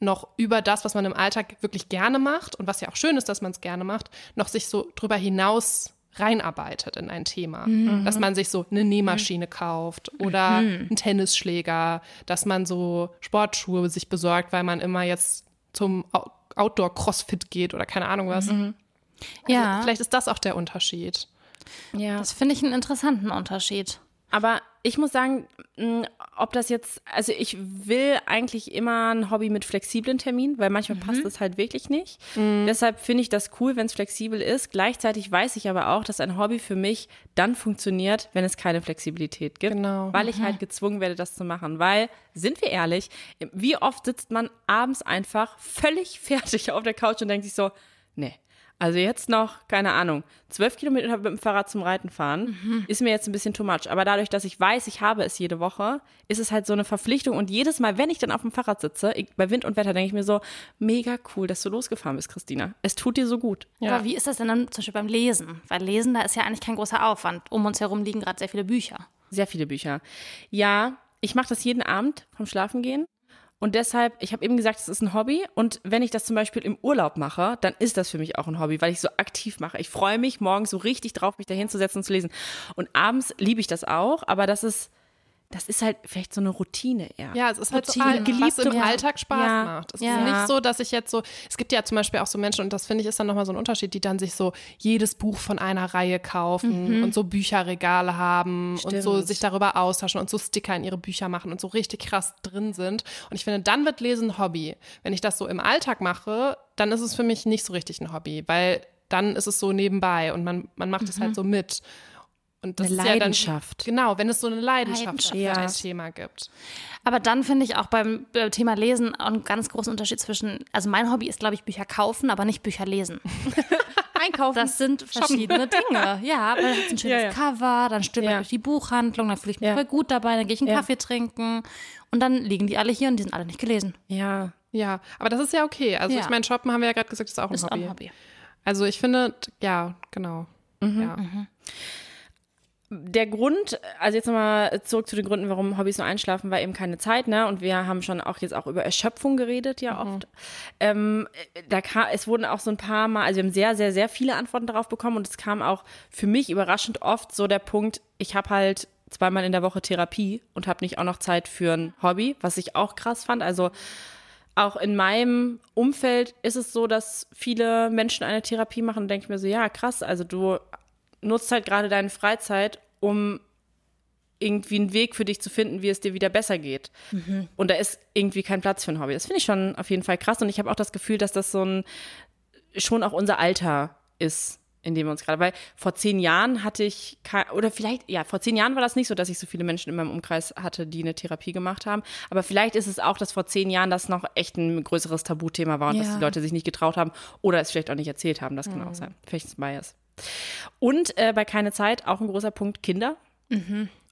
noch über das, was man im Alltag wirklich gerne macht und was ja auch schön ist, dass man es gerne macht, noch sich so drüber hinaus reinarbeitet in ein Thema. Dass man sich so eine Nähmaschine kauft oder einen Tennisschläger, dass man so Sportschuhe sich besorgt, weil man immer jetzt zum Outdoor-Crossfit geht oder keine Ahnung was. Ja, Vielleicht ist das auch der Unterschied. Ja. das finde ich einen interessanten Unterschied. Aber ich muss sagen, mh, ob das jetzt, also ich will eigentlich immer ein Hobby mit flexiblen Terminen, weil manchmal passt es halt wirklich nicht. Deshalb finde ich das cool, wenn es flexibel ist. Gleichzeitig weiß ich aber auch, dass ein Hobby für mich dann funktioniert, wenn es keine Flexibilität gibt. Genau. Weil ich halt gezwungen werde, das zu machen. Weil, sind wir ehrlich, wie oft sitzt man abends einfach völlig fertig auf der Couch und denkt sich so, nee. Also jetzt noch, keine Ahnung, zwölf Kilometer mit dem Fahrrad zum Reiten fahren, ist mir jetzt ein bisschen too much. Aber dadurch, dass ich weiß, ich habe es jede Woche, ist es halt so eine Verpflichtung. Und jedes Mal, wenn ich dann auf dem Fahrrad sitze, ich, bei Wind und Wetter, denke ich mir so, mega cool, dass du losgefahren bist, Christina. Es tut dir so gut. Ja. Aber wie ist das denn dann zum Beispiel beim Lesen? Weil Lesen, da ist ja eigentlich kein großer Aufwand. Um uns herum liegen gerade sehr viele Bücher. Sehr viele Bücher. Ja, ich mache das jeden Abend vom Schlafengehen. Und deshalb, ich habe eben gesagt, es ist ein Hobby. Und wenn ich das zum Beispiel im Urlaub mache, dann ist das für mich auch ein Hobby, weil ich so aktiv mache. Ich freue mich morgens so richtig drauf, mich da hinzusetzen und zu lesen. Und abends liebe ich das auch, aber das ist, das ist halt vielleicht so eine Routine eher. Ja, es ist halt so, Routine. all- was im Alltag Spaß Ja. macht. Es Ja. ist nicht so, dass ich jetzt so, es gibt ja zum Beispiel auch so Menschen, und das finde ich ist dann nochmal so ein Unterschied, die dann sich so jedes Buch von einer Reihe kaufen und so Bücherregale haben und so Stimmt. sich darüber austauschen und so Sticker in ihre Bücher machen und so richtig krass drin sind. Und ich finde, dann wird Lesen ein Hobby. Wenn ich das so im Alltag mache, dann ist es für mich nicht so richtig ein Hobby, weil dann ist es so nebenbei und man, man macht es halt so mit. Und das Eine ist ja dann, Leidenschaft. Genau, wenn es so eine Leidenschaft, Leidenschaft, für ja. ein Thema gibt. Aber dann finde ich auch beim äh, Thema Lesen einen ganz großen Unterschied zwischen, also mein Hobby ist, glaube ich, Bücher kaufen, aber nicht Bücher lesen. Einkaufen. Das sind verschiedene Dinge. Ja, weil es ein schönes Ja, ja. Cover, dann stöbere ich Ja. durch die Buchhandlung, dann fühle ich mich voll gut dabei, dann gehe ich einen. Kaffee trinken und dann liegen die alle hier und die sind alle nicht gelesen. ja. Ja, aber das ist ja okay. Also ich meine, Shoppen haben wir ja gerade gesagt, ist auch ein Ist auch Hobby. ein Hobby. Also ich finde, ja, genau. ja. Der Grund, also jetzt nochmal zurück zu den Gründen, warum Hobbys nur einschlafen, war eben keine Zeit, ne? Und wir haben schon auch jetzt auch über Erschöpfung geredet, ja oft. Ähm, da kam, es wurden auch so ein paar Mal, also wir haben sehr, sehr, sehr viele Antworten darauf bekommen und es kam auch für mich überraschend oft so der Punkt, ich habe halt zweimal in der Woche Therapie und habe nicht auch noch Zeit für ein Hobby, was ich auch krass fand. Also auch in meinem Umfeld ist es so, dass viele Menschen eine Therapie machen und denke ich mir so, ja, krass, also du nutzt halt gerade deine Freizeit, um irgendwie einen Weg für dich zu finden, wie es dir wieder besser geht. Und da ist irgendwie kein Platz für ein Hobby. Das finde ich schon auf jeden Fall krass und ich habe auch das Gefühl, dass das so ein schon auch unser Alter ist, in dem wir uns gerade, weil vor zehn Jahren hatte ich, oder vielleicht, ja, vor zehn Jahren war das nicht so, dass ich so viele Menschen in meinem Umkreis hatte, die eine Therapie gemacht haben. Aber vielleicht ist es auch, dass vor zehn Jahren das noch echt ein größeres Tabuthema war und dass Ja. die Leute sich nicht getraut haben oder es vielleicht auch nicht erzählt haben. Das kann auch sein. Vielleicht ist es Bias. Und äh, bei keine Zeit auch ein großer Punkt Kinder.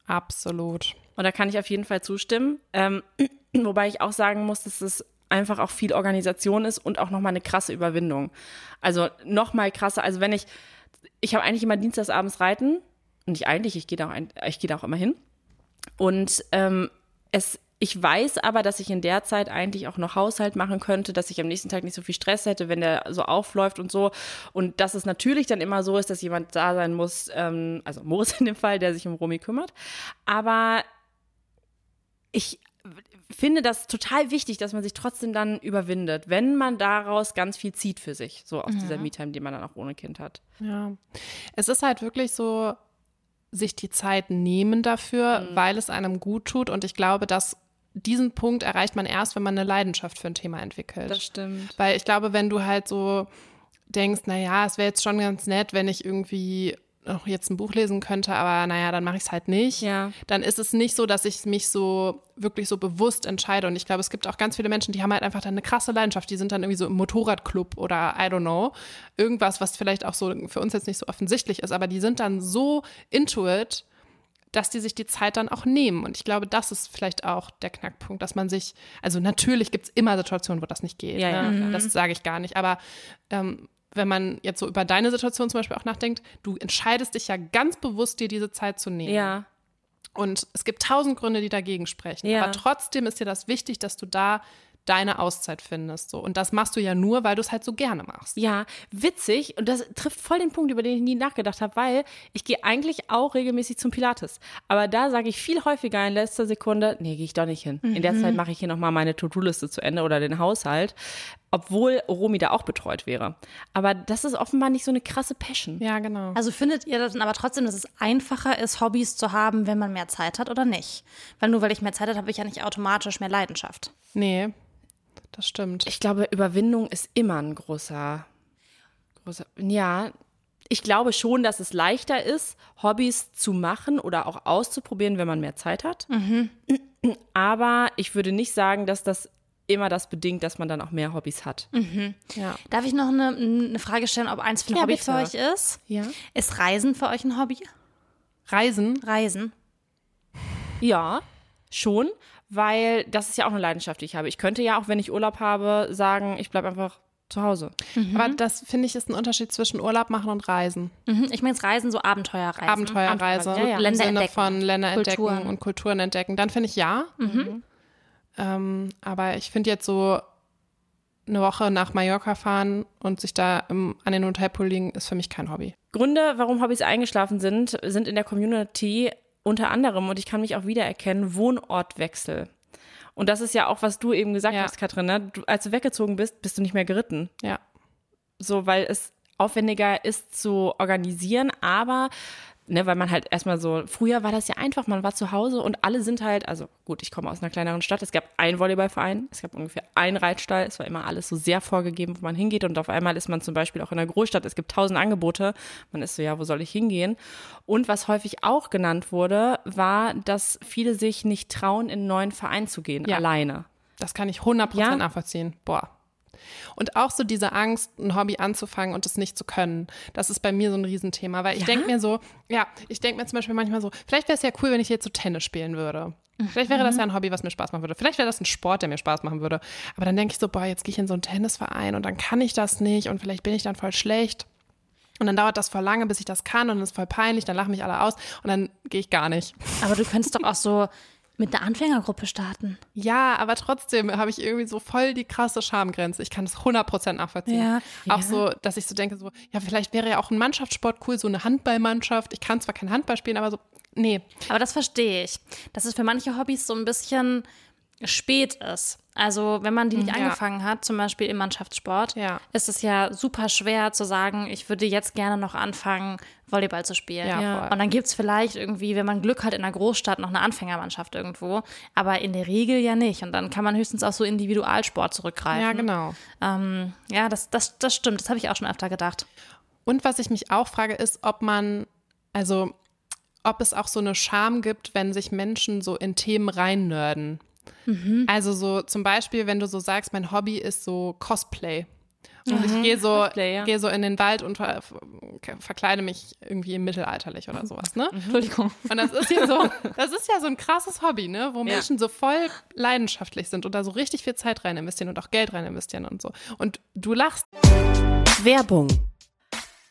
Absolut. Und da kann ich auf jeden Fall zustimmen. Ähm, wobei ich auch sagen muss, dass es einfach auch viel Organisation ist und auch nochmal eine krasse Überwindung. Also nochmal krasser. Also wenn ich, ich habe eigentlich immer dienstagsabends reiten und nicht eigentlich, ich gehe da, auch ein, ich gehe da auch immer hin. Und ähm, es, ich weiß aber, dass ich in der Zeit eigentlich auch noch Haushalt machen könnte, dass ich am nächsten Tag nicht so viel Stress hätte, wenn der so aufläuft und so. Und dass es natürlich dann immer so ist, dass jemand da sein muss, ähm, also Moritz in dem Fall, der sich um Romy kümmert. Aber ich finde das total wichtig, dass man sich trotzdem dann überwindet, wenn man daraus ganz viel zieht für sich, so aus dieser Me-Time, die man dann auch ohne Kind hat. Ja. Es ist halt wirklich so, sich die Zeit nehmen dafür, Mhm. weil es einem gut tut. Und ich glaube, dass diesen Punkt erreicht man erst, wenn man eine Leidenschaft für ein Thema entwickelt. stimmt. Weil ich glaube, wenn du halt so denkst, naja, es wäre jetzt schon ganz nett, wenn ich irgendwie noch jetzt ein Buch lesen könnte, aber naja, dann mache ich es halt nicht. Ja. Dann ist es nicht so, dass ich mich so wirklich so bewusst entscheide. Und ich glaube, es gibt auch ganz viele Menschen, die haben halt einfach dann eine krasse Leidenschaft. Die sind dann irgendwie so im Motorradclub oder I don't know. Irgendwas, was vielleicht auch so für uns jetzt nicht so offensichtlich ist, aber die sind dann so into it, dass die sich die Zeit dann auch nehmen. Und ich glaube, das ist vielleicht auch der Knackpunkt, dass man sich, also natürlich gibt es immer Situationen, wo das nicht geht. Ja, ja. ne? Das sage ich gar nicht. Aber ähm, wenn man jetzt so über deine Situation zum Beispiel auch nachdenkt, du entscheidest dich ja ganz bewusst, dir diese Zeit zu nehmen. Ja, Und es gibt tausend Gründe, die dagegen sprechen. Ja. Aber trotzdem ist dir das wichtig, dass du da deine Auszeit findest. So. Und das machst du ja nur, weil du es halt so gerne machst. Ja, witzig. Und das trifft voll den Punkt, über den ich nie nachgedacht habe, weil ich gehe eigentlich auch regelmäßig zum Pilates. Aber da sage ich viel häufiger in letzter Sekunde, nee, gehe ich doch nicht hin. In der Zeit mache ich hier nochmal meine To-Do-Liste zu Ende oder den Haushalt, obwohl Romy da auch betreut wäre. Aber das ist offenbar nicht so eine krasse Passion. Ja, genau. Also findet ihr dann aber trotzdem, dass es einfacher ist, Hobbys zu haben, wenn man mehr Zeit hat oder nicht? Weil nur weil ich mehr Zeit habe, habe ich ja nicht automatisch mehr Leidenschaft. Nee, das stimmt. Ich glaube, Überwindung ist immer ein großer, großer, ja. Ich glaube schon, dass es leichter ist, Hobbys zu machen oder auch auszuprobieren, wenn man mehr Zeit hat. Aber ich würde nicht sagen, dass das immer das bedingt, dass man dann auch mehr Hobbys hat. ja. Darf ich noch eine, eine Frage stellen, ob eins für ein Ja, Hobby bitte. für euch ist? Ja. Ist Reisen für euch ein Hobby? Reisen, Reisen. Ja, schon, weil das ist ja auch eine Leidenschaft, die ich habe. Ich könnte ja auch, wenn ich Urlaub habe, sagen, ich bleibe einfach zu Hause. aber das finde ich ist ein Unterschied zwischen Urlaub machen und Reisen. Mhm, ich meine jetzt Reisen, so Abenteuerreisen. Abenteuerreise Ja, ja. im Länder Sinne entdecken. von Länder entdecken Kulturen. und Kulturen entdecken. Dann finde ich ja. Ähm, aber ich finde jetzt so eine Woche nach Mallorca fahren und sich da im, an den Hotelpool liegen, ist für mich kein Hobby. Gründe, warum Hobbys eingeschlafen sind, sind in der Community unter anderem, und ich kann mich auch wiedererkennen, Wohnortwechsel. Und das ist ja auch, was du eben gesagt Ja. hast, Katrin. Ne? Du, als du weggezogen bist, bist du nicht mehr geritten. Ja. So, weil es aufwendiger ist zu organisieren, aber ne, weil man halt erstmal so, früher war das ja einfach, man war zu Hause und alle sind halt, also gut, ich komme aus einer kleineren Stadt, es gab einen Volleyballverein, es gab ungefähr einen Reitstall, es war immer alles so sehr vorgegeben, wo man hingeht und auf einmal ist man zum Beispiel auch in einer Großstadt, es gibt tausend Angebote, man ist so, ja, wo soll ich hingehen? Und was häufig auch genannt wurde, war, dass viele sich nicht trauen, in einen neuen Verein zu gehen, Ja. alleine. Das kann ich 100% Ja. nachvollziehen. Boah. Und auch so diese Angst, ein Hobby anzufangen und es nicht zu können. Das ist bei mir so ein Riesenthema, weil ich denke mir so, ja, ich denke mir zum Beispiel manchmal so, vielleicht wäre es ja cool, wenn ich jetzt so Tennis spielen würde. Vielleicht wäre das ja ein Hobby, was mir Spaß machen würde. Vielleicht wäre das ein Sport, der mir Spaß machen würde. Aber dann denke ich so, boah, jetzt gehe ich in so einen Tennisverein und dann kann ich das nicht und vielleicht bin ich dann voll schlecht. Und dann dauert das voll lange, bis ich das kann und dann ist voll peinlich, dann lachen mich alle aus und dann gehe ich gar nicht. Aber du könntest doch auch so mit einer Anfängergruppe starten. Ja, aber trotzdem habe ich irgendwie so voll die krasse Schamgrenze. Ich kann das 100% nachvollziehen. Ja. Auch so, dass ich so denke, so, ja, vielleicht wäre ja auch ein Mannschaftssport cool, so eine Handballmannschaft. Ich kann zwar kein Handball spielen, aber so, nee. Aber das verstehe ich. Dass es für manche Hobbys so ein bisschen spät ist. Also wenn man die nicht Ja. angefangen hat, zum Beispiel im Mannschaftssport, Ja. ist es ja super schwer zu sagen, ich würde jetzt gerne noch anfangen, Volleyball zu spielen. Ja. Und dann gibt es vielleicht irgendwie, wenn man Glück hat, in einer Großstadt noch eine Anfängermannschaft irgendwo, aber in der Regel ja nicht. Und dann kann man höchstens auf so Individualsport zurückgreifen. Ja, genau. Ähm, ja, das, das, das stimmt. Das habe ich auch schon öfter gedacht. Und was ich mich auch frage, ist, ob man, also, ob es auch so eine Scham gibt, wenn sich Menschen so in Themen reinnörden. Also so zum Beispiel, wenn du so sagst, mein Hobby ist so Cosplay. Und ich gehe so, Cosplay, ja. gehe so in den Wald und ver verkleide mich irgendwie mittelalterlich oder sowas, ne? Entschuldigung. Und das ist ja so, das ist ja so ein krasses Hobby, ne? Wo Menschen so voll leidenschaftlich sind und da so richtig viel Zeit rein investieren und auch Geld rein investieren und so. Und du lachst. Werbung.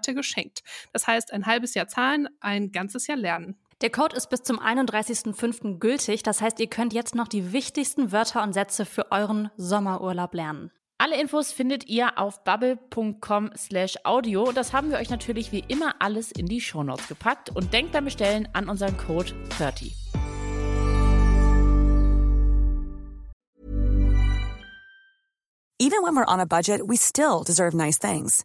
geschenkt. Das heißt, ein halbes Jahr zahlen, ein ganzes Jahr lernen. Der Code ist bis zum 31.05. gültig. Das heißt, ihr könnt jetzt noch die wichtigsten Wörter und Sätze für euren Sommerurlaub lernen. Alle Infos findet ihr auf bubble.com slash audio. Das haben wir euch natürlich wie immer alles in die Shownotes gepackt und denkt beim Bestellen an unseren Code 30. Even when we're on a budget, we still deserve nice things.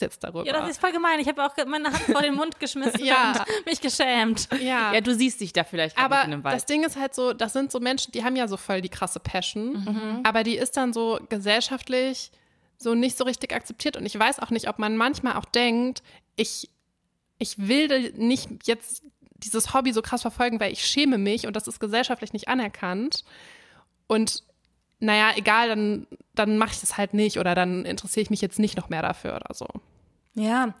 Jetzt darüber. Ja, das ist voll gemein. Ich habe auch meine Hand vor den Mund geschmissen Ja. und mich geschämt. ja. Ja, du siehst dich da vielleicht Aber nicht in einem Wald. das Ding ist halt so, das sind so Menschen, die haben ja so voll die krasse Passion, aber die ist dann so gesellschaftlich so nicht so richtig akzeptiert. Und ich weiß auch nicht, ob man manchmal auch denkt, ich, ich will nicht jetzt dieses Hobby so krass verfolgen, weil ich schäme mich und das ist gesellschaftlich nicht anerkannt. Und naja, egal, dann, dann mache ich das halt nicht oder dann interessiere ich mich jetzt nicht noch mehr dafür oder so. Ja,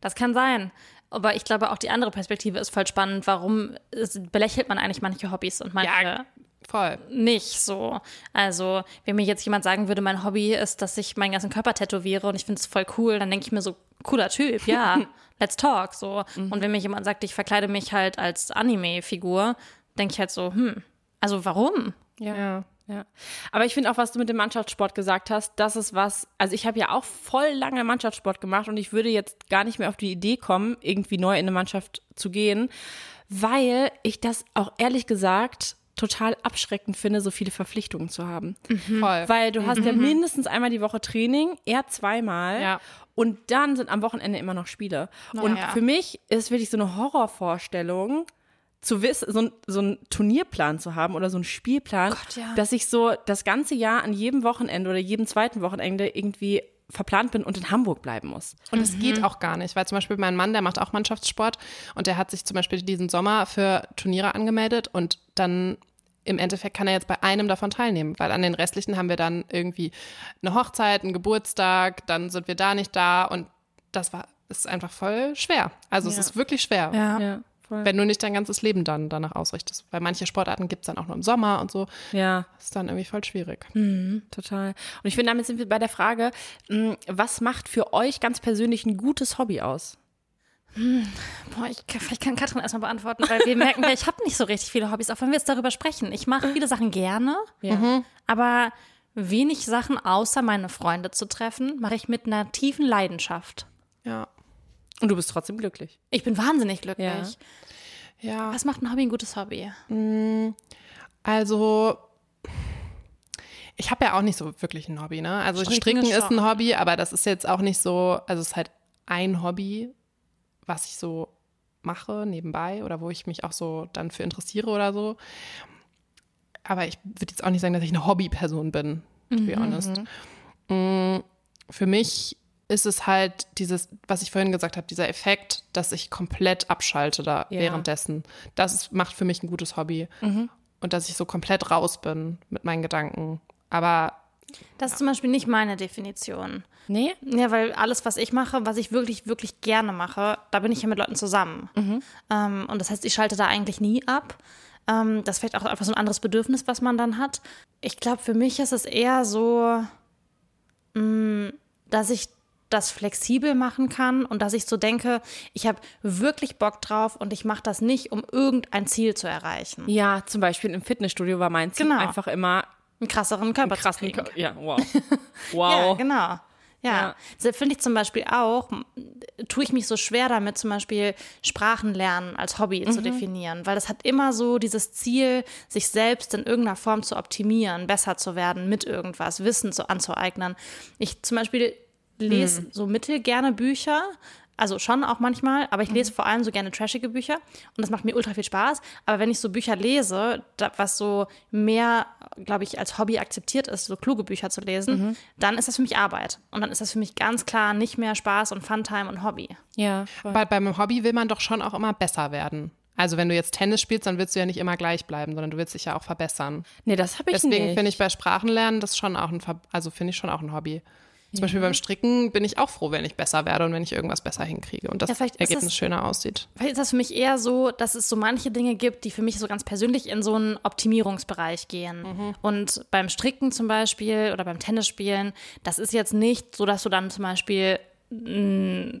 das kann sein. Aber ich glaube, auch die andere Perspektive ist voll spannend. Warum ist, belächelt man eigentlich manche Hobbys und manche Ja, voll. nicht so? Also, wenn mir jetzt jemand sagen würde, mein Hobby ist, dass ich meinen ganzen Körper tätowiere und ich finde es voll cool, dann denke ich mir so, cooler Typ, ja, let's talk. So. Und wenn mir jemand sagt, ich verkleide mich halt als Anime-Figur, denke ich halt so, hm, also warum? Ja. Ja. Aber ich finde auch, was du mit dem Mannschaftssport gesagt hast, das ist was, also ich habe ja auch voll lange Mannschaftssport gemacht und ich würde jetzt gar nicht mehr auf die Idee kommen, irgendwie neu in eine Mannschaft zu gehen, weil ich das auch ehrlich gesagt total abschreckend finde, so viele Verpflichtungen zu haben. Voll. Weil du hast ja mindestens einmal die Woche Training, eher zweimal. Ja. Und dann sind am Wochenende immer noch Spiele. Und ja. für mich ist wirklich so eine Horrorvorstellung, zu wissen, so, ein, so einen Turnierplan zu haben oder so einen Spielplan, dass ich so das ganze Jahr an jedem Wochenende oder jedem zweiten Wochenende irgendwie verplant bin und in Hamburg bleiben muss. Und es geht auch gar nicht, weil zum Beispiel mein Mann, der macht auch Mannschaftssport und der hat sich zum Beispiel diesen Sommer für Turniere angemeldet und dann im Endeffekt kann er jetzt bei einem davon teilnehmen, weil an den restlichen haben wir dann irgendwie eine Hochzeit, einen Geburtstag, dann sind wir da nicht da und das war ist einfach voll schwer. Also es ist wirklich schwer, Ja. Ja, voll. wenn du nicht dein ganzes Leben dann danach ausrichtest. Weil manche Sportarten gibt es dann auch nur im Sommer und so. ja. Ist dann irgendwie voll schwierig. Total. Und ich finde, damit sind wir bei der Frage, mh, was macht für euch ganz persönlich ein gutes Hobby aus? Boah, ich, kann- vielleicht kann Katrin erstmal beantworten, weil wir merken ja, ich habe nicht so richtig viele Hobbys, auch wenn wir jetzt darüber sprechen. Ich mache viele Sachen gerne, Ja. aber wenig Sachen, außer meine Freunde zu treffen, mache ich mit einer tiefen Leidenschaft. Ja. Und du bist trotzdem glücklich. Ich bin wahnsinnig glücklich. Ja. Ja. Was macht ein Hobby ein gutes Hobby? Also, ich habe ja auch nicht so wirklich ein Hobby, ne? Also Stricken Stricken, ist ein. Hobby, aber das ist jetzt auch nicht so, also es ist halt ein Hobby, was ich so mache nebenbei oder wo ich mich auch so dann für interessiere oder so. Aber ich würde jetzt auch nicht sagen, dass ich eine Hobbyperson bin, to be honest. Mm, Für mich ist es halt dieses, was ich vorhin gesagt habe, dieser Effekt, dass ich komplett abschalte da Ja. währenddessen. Das ist, macht für mich ein gutes Hobby. Und dass ich so komplett raus bin mit meinen Gedanken. Aber Das ist zum Beispiel nicht meine Definition. Nee? Ja, weil alles, was ich mache, was ich wirklich, wirklich gerne mache, da bin ich ja mit Leuten zusammen. Ähm, und das heißt, ich schalte da eigentlich nie ab. Ähm, das ist vielleicht auch einfach so ein anderes Bedürfnis, was man dann hat. Ich glaube, für mich ist es eher so, mh, dass ich das flexibel machen kann und dass ich so denke, ich habe wirklich Bock drauf und ich mache das nicht, um irgendein Ziel zu erreichen. Ja, zum Beispiel im Fitnessstudio war mein Ziel Genau. einfach immer Einen krasseren Körper krass. zu kriegen. Ja, wow. Wow. Ja, genau. Ja, Ja. das finde ich zum Beispiel auch, tue ich mich so schwer damit, zum Beispiel Sprachen lernen als Hobby zu definieren, weil das hat immer so dieses Ziel, sich selbst in irgendeiner Form zu optimieren, besser zu werden mit irgendwas, Wissen zu, anzueignen. Ich zum Beispiel lese so mittel gerne Bücher, also schon auch manchmal, aber ich lese vor allem so gerne trashige Bücher und das macht mir ultra viel Spaß. Aber wenn ich so Bücher lese, da, was so mehr, glaube ich, als Hobby akzeptiert ist, so kluge Bücher zu lesen, dann ist das für mich Arbeit. Und dann ist das für mich ganz klar nicht mehr Spaß und Funtime und Hobby. Ja, voll. bei, beim Hobby will man doch schon auch immer besser werden. Also wenn du jetzt Tennis spielst, dann willst du ja nicht immer gleich bleiben, sondern du willst dich ja auch verbessern. Nee, das habe ich Deswegen nicht. finde ich bei Sprachenlernen das schon auch ein, also finde ich schon auch ein Hobby. Zum Beispiel beim Stricken bin ich auch froh, wenn ich besser werde und wenn ich irgendwas besser hinkriege und das Ja, Ergebnis es- schöner aussieht. Vielleicht ist das für mich eher so, dass es so manche Dinge gibt, die für mich so ganz persönlich in so einen Optimierungsbereich gehen. Und beim Stricken zum Beispiel oder beim Tennisspielen, das ist jetzt nicht so, dass du dann zum Beispiel mh,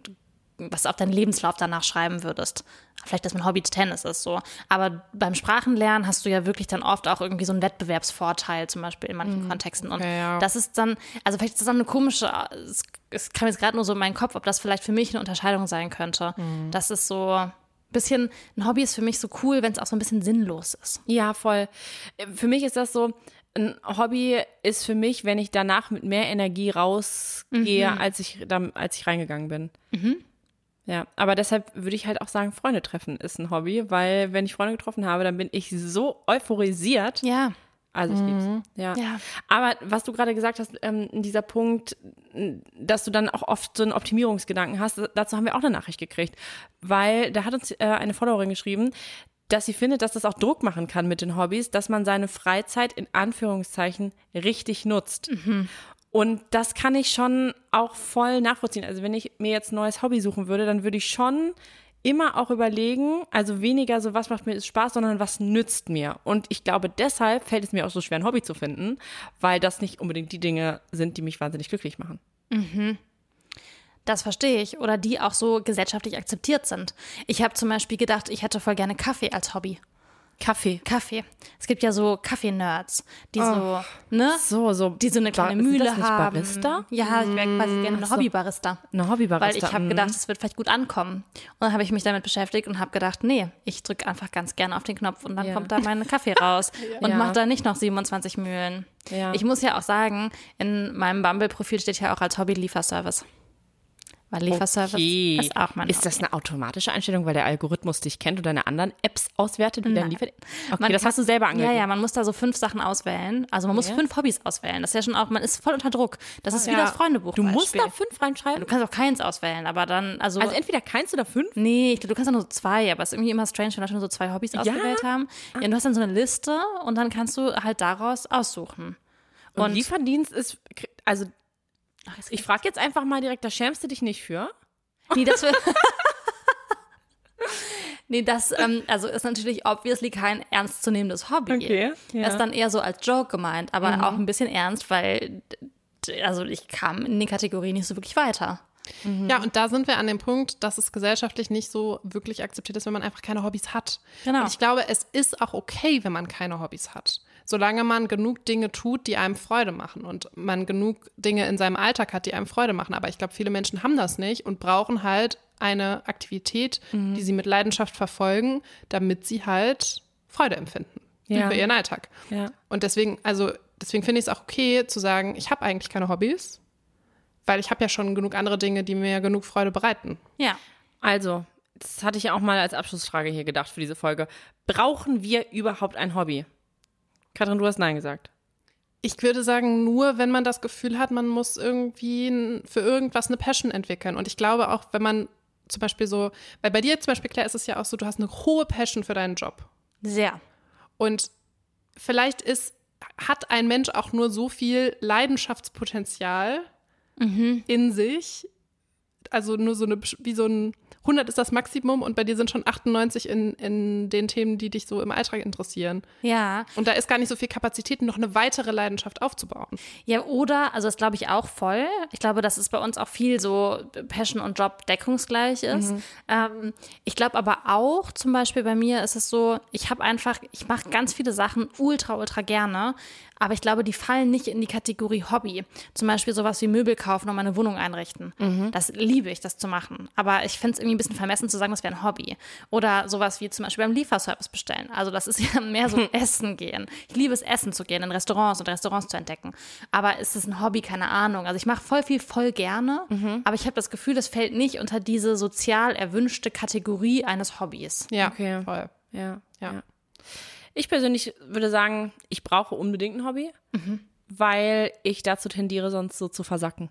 was auf deinen Lebenslauf danach schreiben würdest. Vielleicht, dass mein Hobby Tennis ist so. Aber beim Sprachenlernen hast du ja wirklich dann oft auch irgendwie so einen Wettbewerbsvorteil, zum Beispiel in manchen Kontexten. Und Okay, ja. das ist dann, also vielleicht ist das dann eine komische, es, es kam jetzt gerade nur so in meinen Kopf, ob das vielleicht für mich eine Unterscheidung sein könnte. Das ist so ein bisschen, ein Hobby ist für mich so cool, wenn es auch so ein bisschen sinnlos ist. Ja, voll. Für mich ist das so, ein Hobby ist für mich, wenn ich danach mit mehr Energie rausgehe, als, ich, als ich reingegangen bin. Ja, aber deshalb würde ich halt auch sagen, Freunde treffen ist ein Hobby, weil wenn ich Freunde getroffen habe, dann bin ich so euphorisiert. Ja. Also ich lieb's. Ja. Ja. Aber was du gerade gesagt hast, ähm, dieser Punkt, m, dass du dann auch oft so einen Optimierungsgedanken hast, dazu haben wir auch eine Nachricht gekriegt. Weil da hat uns äh, eine Followerin geschrieben, dass sie findet, dass das auch Druck machen kann mit den Hobbys, dass man seine Freizeit in Anführungszeichen richtig nutzt. Und das kann ich schon auch voll nachvollziehen. Also wenn ich mir jetzt ein neues Hobby suchen würde, dann würde ich schon immer auch überlegen, also weniger so, was macht mir Spaß, sondern was nützt mir. Und ich glaube, deshalb fällt es mir auch so schwer, ein Hobby zu finden, weil das nicht unbedingt die Dinge sind, die mich wahnsinnig glücklich machen. Das verstehe ich. Oder die auch so gesellschaftlich akzeptiert sind. Ich habe zum Beispiel gedacht, ich hätte voll gerne Kaffee als Hobby. Kaffee. Kaffee. Es gibt ja so Kaffee-Nerds, die so, ne? So, so. Die so eine kleine Bar- Mühle das nicht haben. Barista? Ja, ich wäre quasi gerne eine Hobbybarista. Eine Hobbybarista. Weil ich habe mhm. gedacht, es wird vielleicht gut ankommen. Und dann habe ich mich damit beschäftigt und habe gedacht, nee, ich drücke einfach ganz gerne auf den Knopf und dann Ja. kommt da mein Kaffee raus und Ja. mache da nicht noch 27 Mühlen. Ja. Ich muss ja auch sagen, in meinem Bumble-Profil steht ja auch als Hobby Lieferservice. Weil Lieferservice Okay. ist auch mein Ist das eine automatische Einstellung, weil der Algorithmus dich kennt und deine anderen Apps auswertet, wie dein Liefer... Okay, Man das kann- hast du selber angegeben. Ja, ja, man muss da so fünf Sachen auswählen. Also man muss fünf Hobbys auswählen. Das ist ja schon auch, man ist voll unter Druck. Das ist wie Ja. das Freundebuch. Du musst da fünf reinschreiben? Du kannst auch keins auswählen, aber dann, also. Also entweder keins oder fünf? nee, ich glaube, du kannst auch nur so zwei, aber es ist irgendwie immer strange, wenn Leute nur so zwei Hobbys ausgewählt haben. Ja, und du hast dann so eine Liste und dann kannst du halt daraus aussuchen. Und, Und- Lieferdienst ist... Also, Ach, ich frage jetzt einfach mal direkt, da schämst du dich nicht für? Nee, das wird. nee, das ähm, also ist natürlich obviously kein ernstzunehmendes Hobby. Okay, ja. Das ist dann eher so als Joke gemeint, aber auch ein bisschen ernst, weil also ich kam in die Kategorie nicht so wirklich weiter. Ja, und da sind wir an dem Punkt, dass es gesellschaftlich nicht so wirklich akzeptiert ist, wenn man einfach keine Hobbys hat. Genau. Und ich glaube, es ist auch okay, wenn man keine Hobbys hat. Solange man genug Dinge tut, die einem Freude machen und man genug Dinge in seinem Alltag hat, die einem Freude machen. Aber ich glaube, viele Menschen haben das nicht und brauchen halt eine Aktivität, die sie mit Leidenschaft verfolgen, damit sie halt Freude empfinden Ja. über ihren Alltag. Ja. Und deswegen, also deswegen finde ich es auch okay zu sagen, ich habe eigentlich keine Hobbys, weil ich habe ja schon genug andere Dinge, die mir genug Freude bereiten. Ja. Also, das hatte ich ja auch mal als Abschlussfrage hier gedacht für diese Folge. Brauchen wir überhaupt ein Hobby? Katrin, du hast Nein gesagt. Ich würde sagen, nur wenn man das Gefühl hat, man muss irgendwie für irgendwas eine Passion entwickeln. Und ich glaube auch, wenn man zum Beispiel so, weil bei dir zum Beispiel, Claire, ist es ja auch so, du hast eine hohe Passion für deinen Job. Sehr. Und vielleicht ist, hat ein Mensch auch nur so viel Leidenschaftspotenzial in sich. Also nur so eine, wie so ein 100 ist das Maximum und bei dir sind schon 98 in, in den Themen, die dich so im Alltag interessieren. Ja. Und da ist gar nicht so viel Kapazität, noch eine weitere Leidenschaft aufzubauen. Ja, oder, also das glaube ich auch voll. Ich glaube, dass es bei uns auch viel so Passion und Job deckungsgleich ist. Ähm, ich glaube aber auch, zum Beispiel bei mir ist es so, ich habe einfach, ich mache ganz viele Sachen ultra, ultra gerne, aber ich glaube, die fallen nicht in die Kategorie Hobby. Zum Beispiel sowas wie Möbel kaufen und meine Wohnung einrichten. Das liebe ich, das zu machen. Aber ich finde es irgendwie ein bisschen vermessen zu sagen, das wäre ein Hobby. Oder sowas wie zum Beispiel beim Lieferservice bestellen. Also das ist ja mehr so Essen gehen. Ich liebe es, essen zu gehen, in Restaurants und Restaurants zu entdecken. Aber ist es ein Hobby? Keine Ahnung. Also ich mache voll viel voll gerne, aber ich habe das Gefühl, das fällt nicht unter diese sozial erwünschte Kategorie eines Hobbys. Ja, Okay. voll. Ja. Ja. Ich persönlich würde sagen, ich brauche unbedingt ein Hobby, weil ich dazu tendiere, sonst so zu versacken.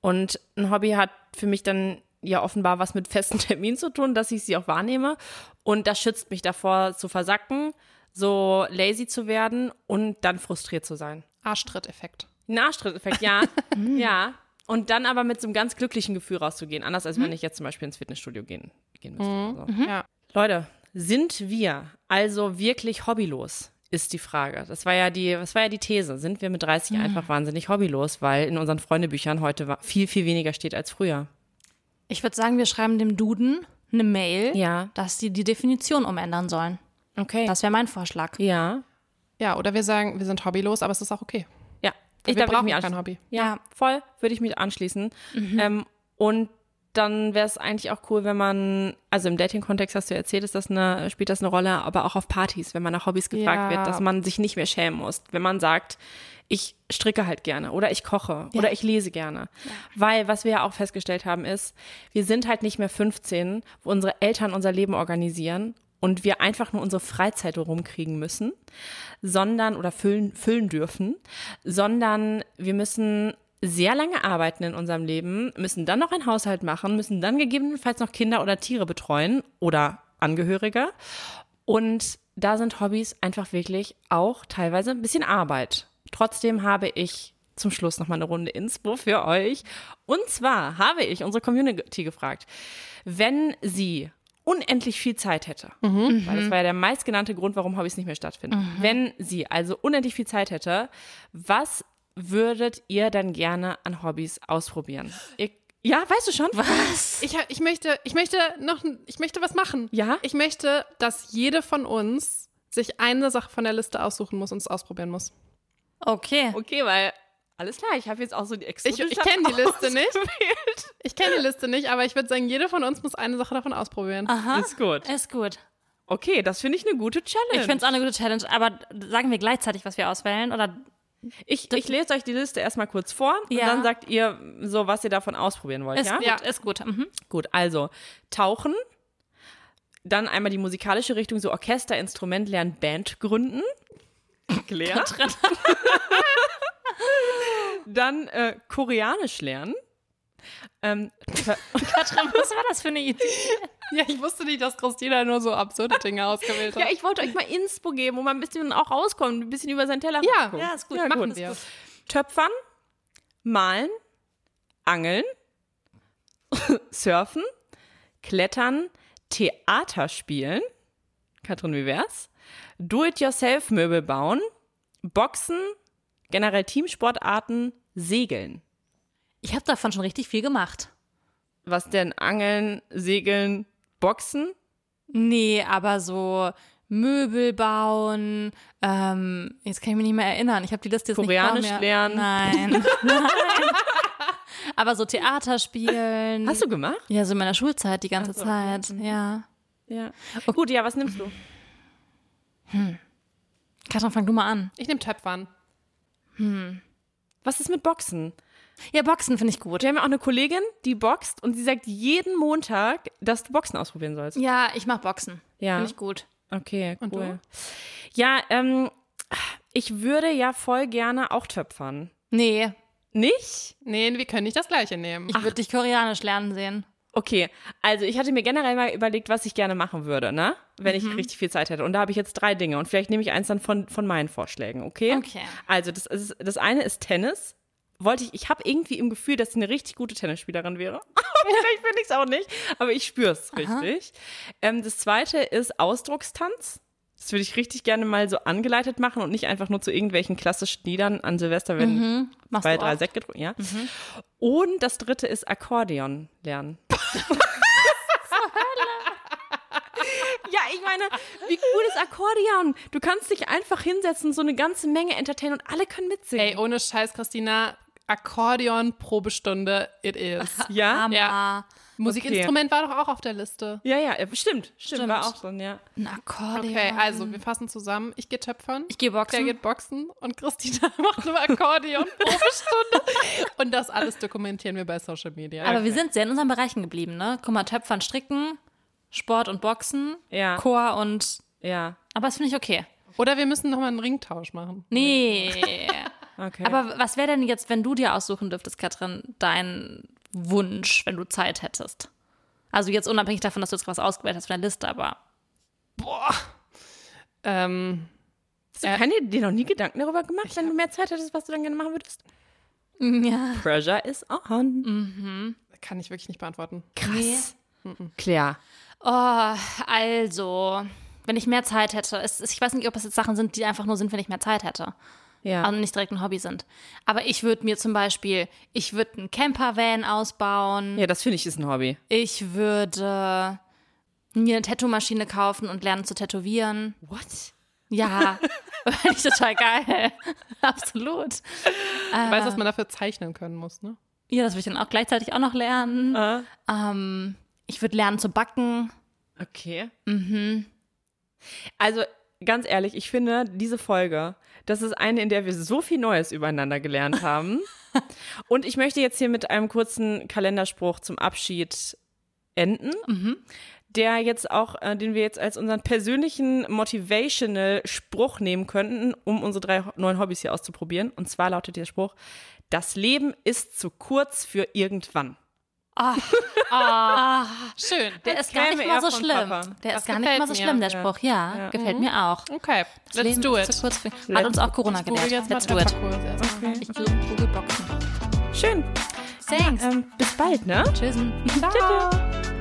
Und ein Hobby hat für mich dann ja offenbar was mit festen Terminen zu tun, dass ich sie auch wahrnehme. Und das schützt mich davor, zu versacken, so lazy zu werden und dann frustriert zu sein. Arschtritt-Effekt. Ein Arschtritt-Effekt, ja. ja. Und dann aber mit so einem ganz glücklichen Gefühl rauszugehen. Anders als wenn ich jetzt zum Beispiel ins Fitnessstudio gehen, gehen müsste. oder So. Ja. Leute, sind wir also wirklich hobbylos? Ist die Frage. Das war ja die, das war ja die These. Sind wir mit 30 einfach wahnsinnig hobbylos, weil in unseren Freundebüchern heute viel, viel weniger steht als früher. Ich würde sagen, wir schreiben dem Duden eine Mail, Ja. dass sie die Definition umändern sollen. Okay. Das wäre mein Vorschlag. ja. Ja, oder wir sagen, wir sind hobbylos, aber es ist auch okay. Ja. wir da würde brauchen mich kein. Hobby. Ja, voll würde ich mich anschließen. Ähm, und dann wäre es eigentlich auch cool, wenn man, also im Dating-Kontext hast du ja erzählt, ist das eine, spielt das eine Rolle, aber auch auf Partys, wenn man nach Hobbys gefragt Ja. wird, dass man sich nicht mehr schämen muss. Wenn man sagt, ich stricke halt gerne oder ich koche oder ich lese gerne. Weil, was wir ja auch festgestellt haben, ist, wir sind halt nicht mehr 15, wo unsere Eltern unser Leben organisieren und wir einfach nur unsere Freizeit rumkriegen müssen, sondern oder füllen, füllen dürfen, sondern wir müssen sehr lange arbeiten in unserem Leben, müssen dann noch einen Haushalt machen, müssen dann gegebenenfalls noch Kinder oder Tiere betreuen oder Angehörige. Und da sind Hobbys einfach wirklich auch teilweise ein bisschen Arbeit. Trotzdem habe ich zum Schluss noch mal eine Runde Inspo für euch. Und zwar habe ich unsere Community gefragt, wenn sie unendlich viel Zeit hätte, weil das war ja der meistgenannte Grund, warum Hobbys nicht mehr stattfinden. Wenn sie also unendlich viel Zeit hätte, was würdet ihr dann gerne an Hobbys ausprobieren? Ihr, ja, weißt du schon? Was? Ich, ich, möchte, ich möchte noch, ich möchte was machen. Ja? Ich möchte, dass jede von uns sich eine Sache von der Liste aussuchen muss und es ausprobieren muss. Okay. Okay, weil alles klar, ich habe jetzt auch so die Ich, exotische ich kenne die Liste nicht. ausgewählt. Ich kenne die Liste nicht, aber ich würde sagen, jede von uns muss eine Sache davon ausprobieren. Aha. Ist gut. Ist gut. Okay, das finde ich eine gute Challenge. Ich finde es auch eine gute Challenge, aber sagen wir gleichzeitig, was wir auswählen oder Ich, ich lese euch die Liste erstmal kurz vor und Ja. dann sagt ihr so, was ihr davon ausprobieren wollt, Ist ja? gut, ist gut. Mhm. Gut, also Tauchen, dann einmal die musikalische Richtung, so Orchester, Instrument lernen, Band gründen. Claire. dann äh, Koreanisch lernen. Ähm, Katrin, was war das für eine Idee? Ja, ich wusste nicht, dass Christina nur so absurde Dinge ausgewählt hat. ja, ich wollte euch mal Inspo geben, wo man ein bisschen auch rauskommt, ein bisschen über sein Teller Ja, ja, ist gut. Ja, Machen gut. wir. Töpfern, malen, angeln, surfen, klettern, Theater spielen. Katrin, wie wär's? Do-it-yourself-Möbel bauen, Boxen, generell Teamsportarten, Segeln. Ich habe davon schon richtig viel gemacht. Was denn? Angeln, Segeln, Boxen? Nee, aber so Möbel bauen, ähm, jetzt kann ich mich nicht mehr erinnern. Ich habe die Liste jetzt Koreanisch nicht vor mir. lernen. Nein, nein. Aber so Theater spielen. Hast du gemacht? Ja, so in meiner Schulzeit die ganze Zeit. Ja. Ja. Gut, ja, was nimmst du? Katrin, fang du mal an. Ich nehme Töpfern. Was ist mit Boxen? Ja, Boxen finde ich gut. Wir haben ja auch eine Kollegin, die boxt und sie sagt jeden Montag, dass du Boxen ausprobieren sollst. Ja, ich mach Boxen. Ja. Finde ich gut. Okay, cool. Und du? Ja, ähm, ich würde ja voll gerne auch töpfern. Nee, Nicht? Nee, wir können nicht das gleiche nehmen. ich würde dich Koreanisch lernen sehen. Okay, also ich hatte mir generell mal überlegt, was ich gerne machen würde, ne? Wenn ich richtig viel Zeit hätte. Und da habe ich jetzt drei Dinge. Und vielleicht nehme ich eins dann von, von meinen Vorschlägen, okay? Okay. Also das, ist, das eine ist Tennis. Wollte ich, ich habe irgendwie im Gefühl, dass sie eine richtig gute Tennisspielerin wäre. vielleicht bin ich es auch nicht, aber ich spüre es richtig. Ähm, das zweite ist Ausdruckstanz. Das würde ich richtig gerne mal so angeleitet machen und nicht einfach nur zu irgendwelchen klassischen Liedern an Silvester, wenn Machst zwei, drei. Sekt getrunken, ja. Und das dritte ist Akkordeon lernen. ja, ich meine, wie cool ist Akkordeon? Du kannst dich einfach hinsetzen, so eine ganze Menge entertainen und alle können mitsingen. Ey, ohne Scheiß, Christina, Akkordeon, Probestunde, it is. ja? Ja. Musikinstrument war doch auch auf der Liste. Ja, ja, ja, stimmt, stimmt, Stimmt. war auch so, ja. Ein Akkordeon. Okay, also wir fassen zusammen. Ich gehe töpfern. Ich gehe boxen. Der geht boxen und Christina macht eine Akkordeon-Probestunde. und das alles dokumentieren wir bei Social Media. Aber wir sind sehr in unseren Bereichen geblieben, ne? Guck mal, Töpfern, Stricken, Sport und Boxen, Ja. Chor und. Ja, Aber das finde ich okay. Oder wir müssen nochmal einen Ringtausch machen. Nee. Okay. Aber was wäre denn jetzt, wenn du dir aussuchen dürftest, Katrin, dein Wunsch, wenn du Zeit hättest? Also jetzt unabhängig davon, dass du jetzt was ausgewählt hast von der Liste, aber Ähm, Hast du keine, dir noch nie Gedanken darüber gemacht, wenn du mehr Zeit hättest, was du dann gerne machen würdest? ja. Pressure is on. kann ich wirklich nicht beantworten. Krass. Claire. Oh, also, wenn ich mehr Zeit hätte, es- ich weiß nicht, ob es jetzt Sachen sind, die einfach nur sind, wenn ich mehr Zeit hätte. Ja. Also nicht direkt ein Hobby sind. Aber ich würde mir zum Beispiel, ich würde einen Campervan ausbauen. ja, das finde ich ist ein Hobby. Ich würde mir eine Tattoo-Maschine kaufen und lernen zu tätowieren. What? Ja, finde ich total geil. Absolut. Du weißt, dass man dafür zeichnen können muss, ne? Ja, das würde ich dann auch gleichzeitig auch noch lernen. Ähm, ich würde lernen zu backen. Okay. Also, ganz ehrlich, ich finde, diese Folge, das ist eine, in der wir so viel Neues übereinander gelernt haben. Und ich möchte jetzt hier mit einem kurzen Kalenderspruch zum Abschied enden, der jetzt auch, äh, den wir jetzt als unseren persönlichen motivational Spruch nehmen könnten, um unsere drei neuen Hobbys hier auszuprobieren. Und zwar lautet der Spruch: Das Leben ist zu kurz für irgendwann. Schön. Der ist gar nicht mal so schlimm. Papa. Der Das ist gar nicht mal so mir. schlimm, der Spruch. Ja, gefällt mir auch. Okay, Das let's Leben do it. zu kurz Hat uns auch Corona gelehrt. mal Let's do it. Erstmal. Ich google Boxen. Schön. Thanks. Ähm, bis bald, ne? Tschüss. Ciao.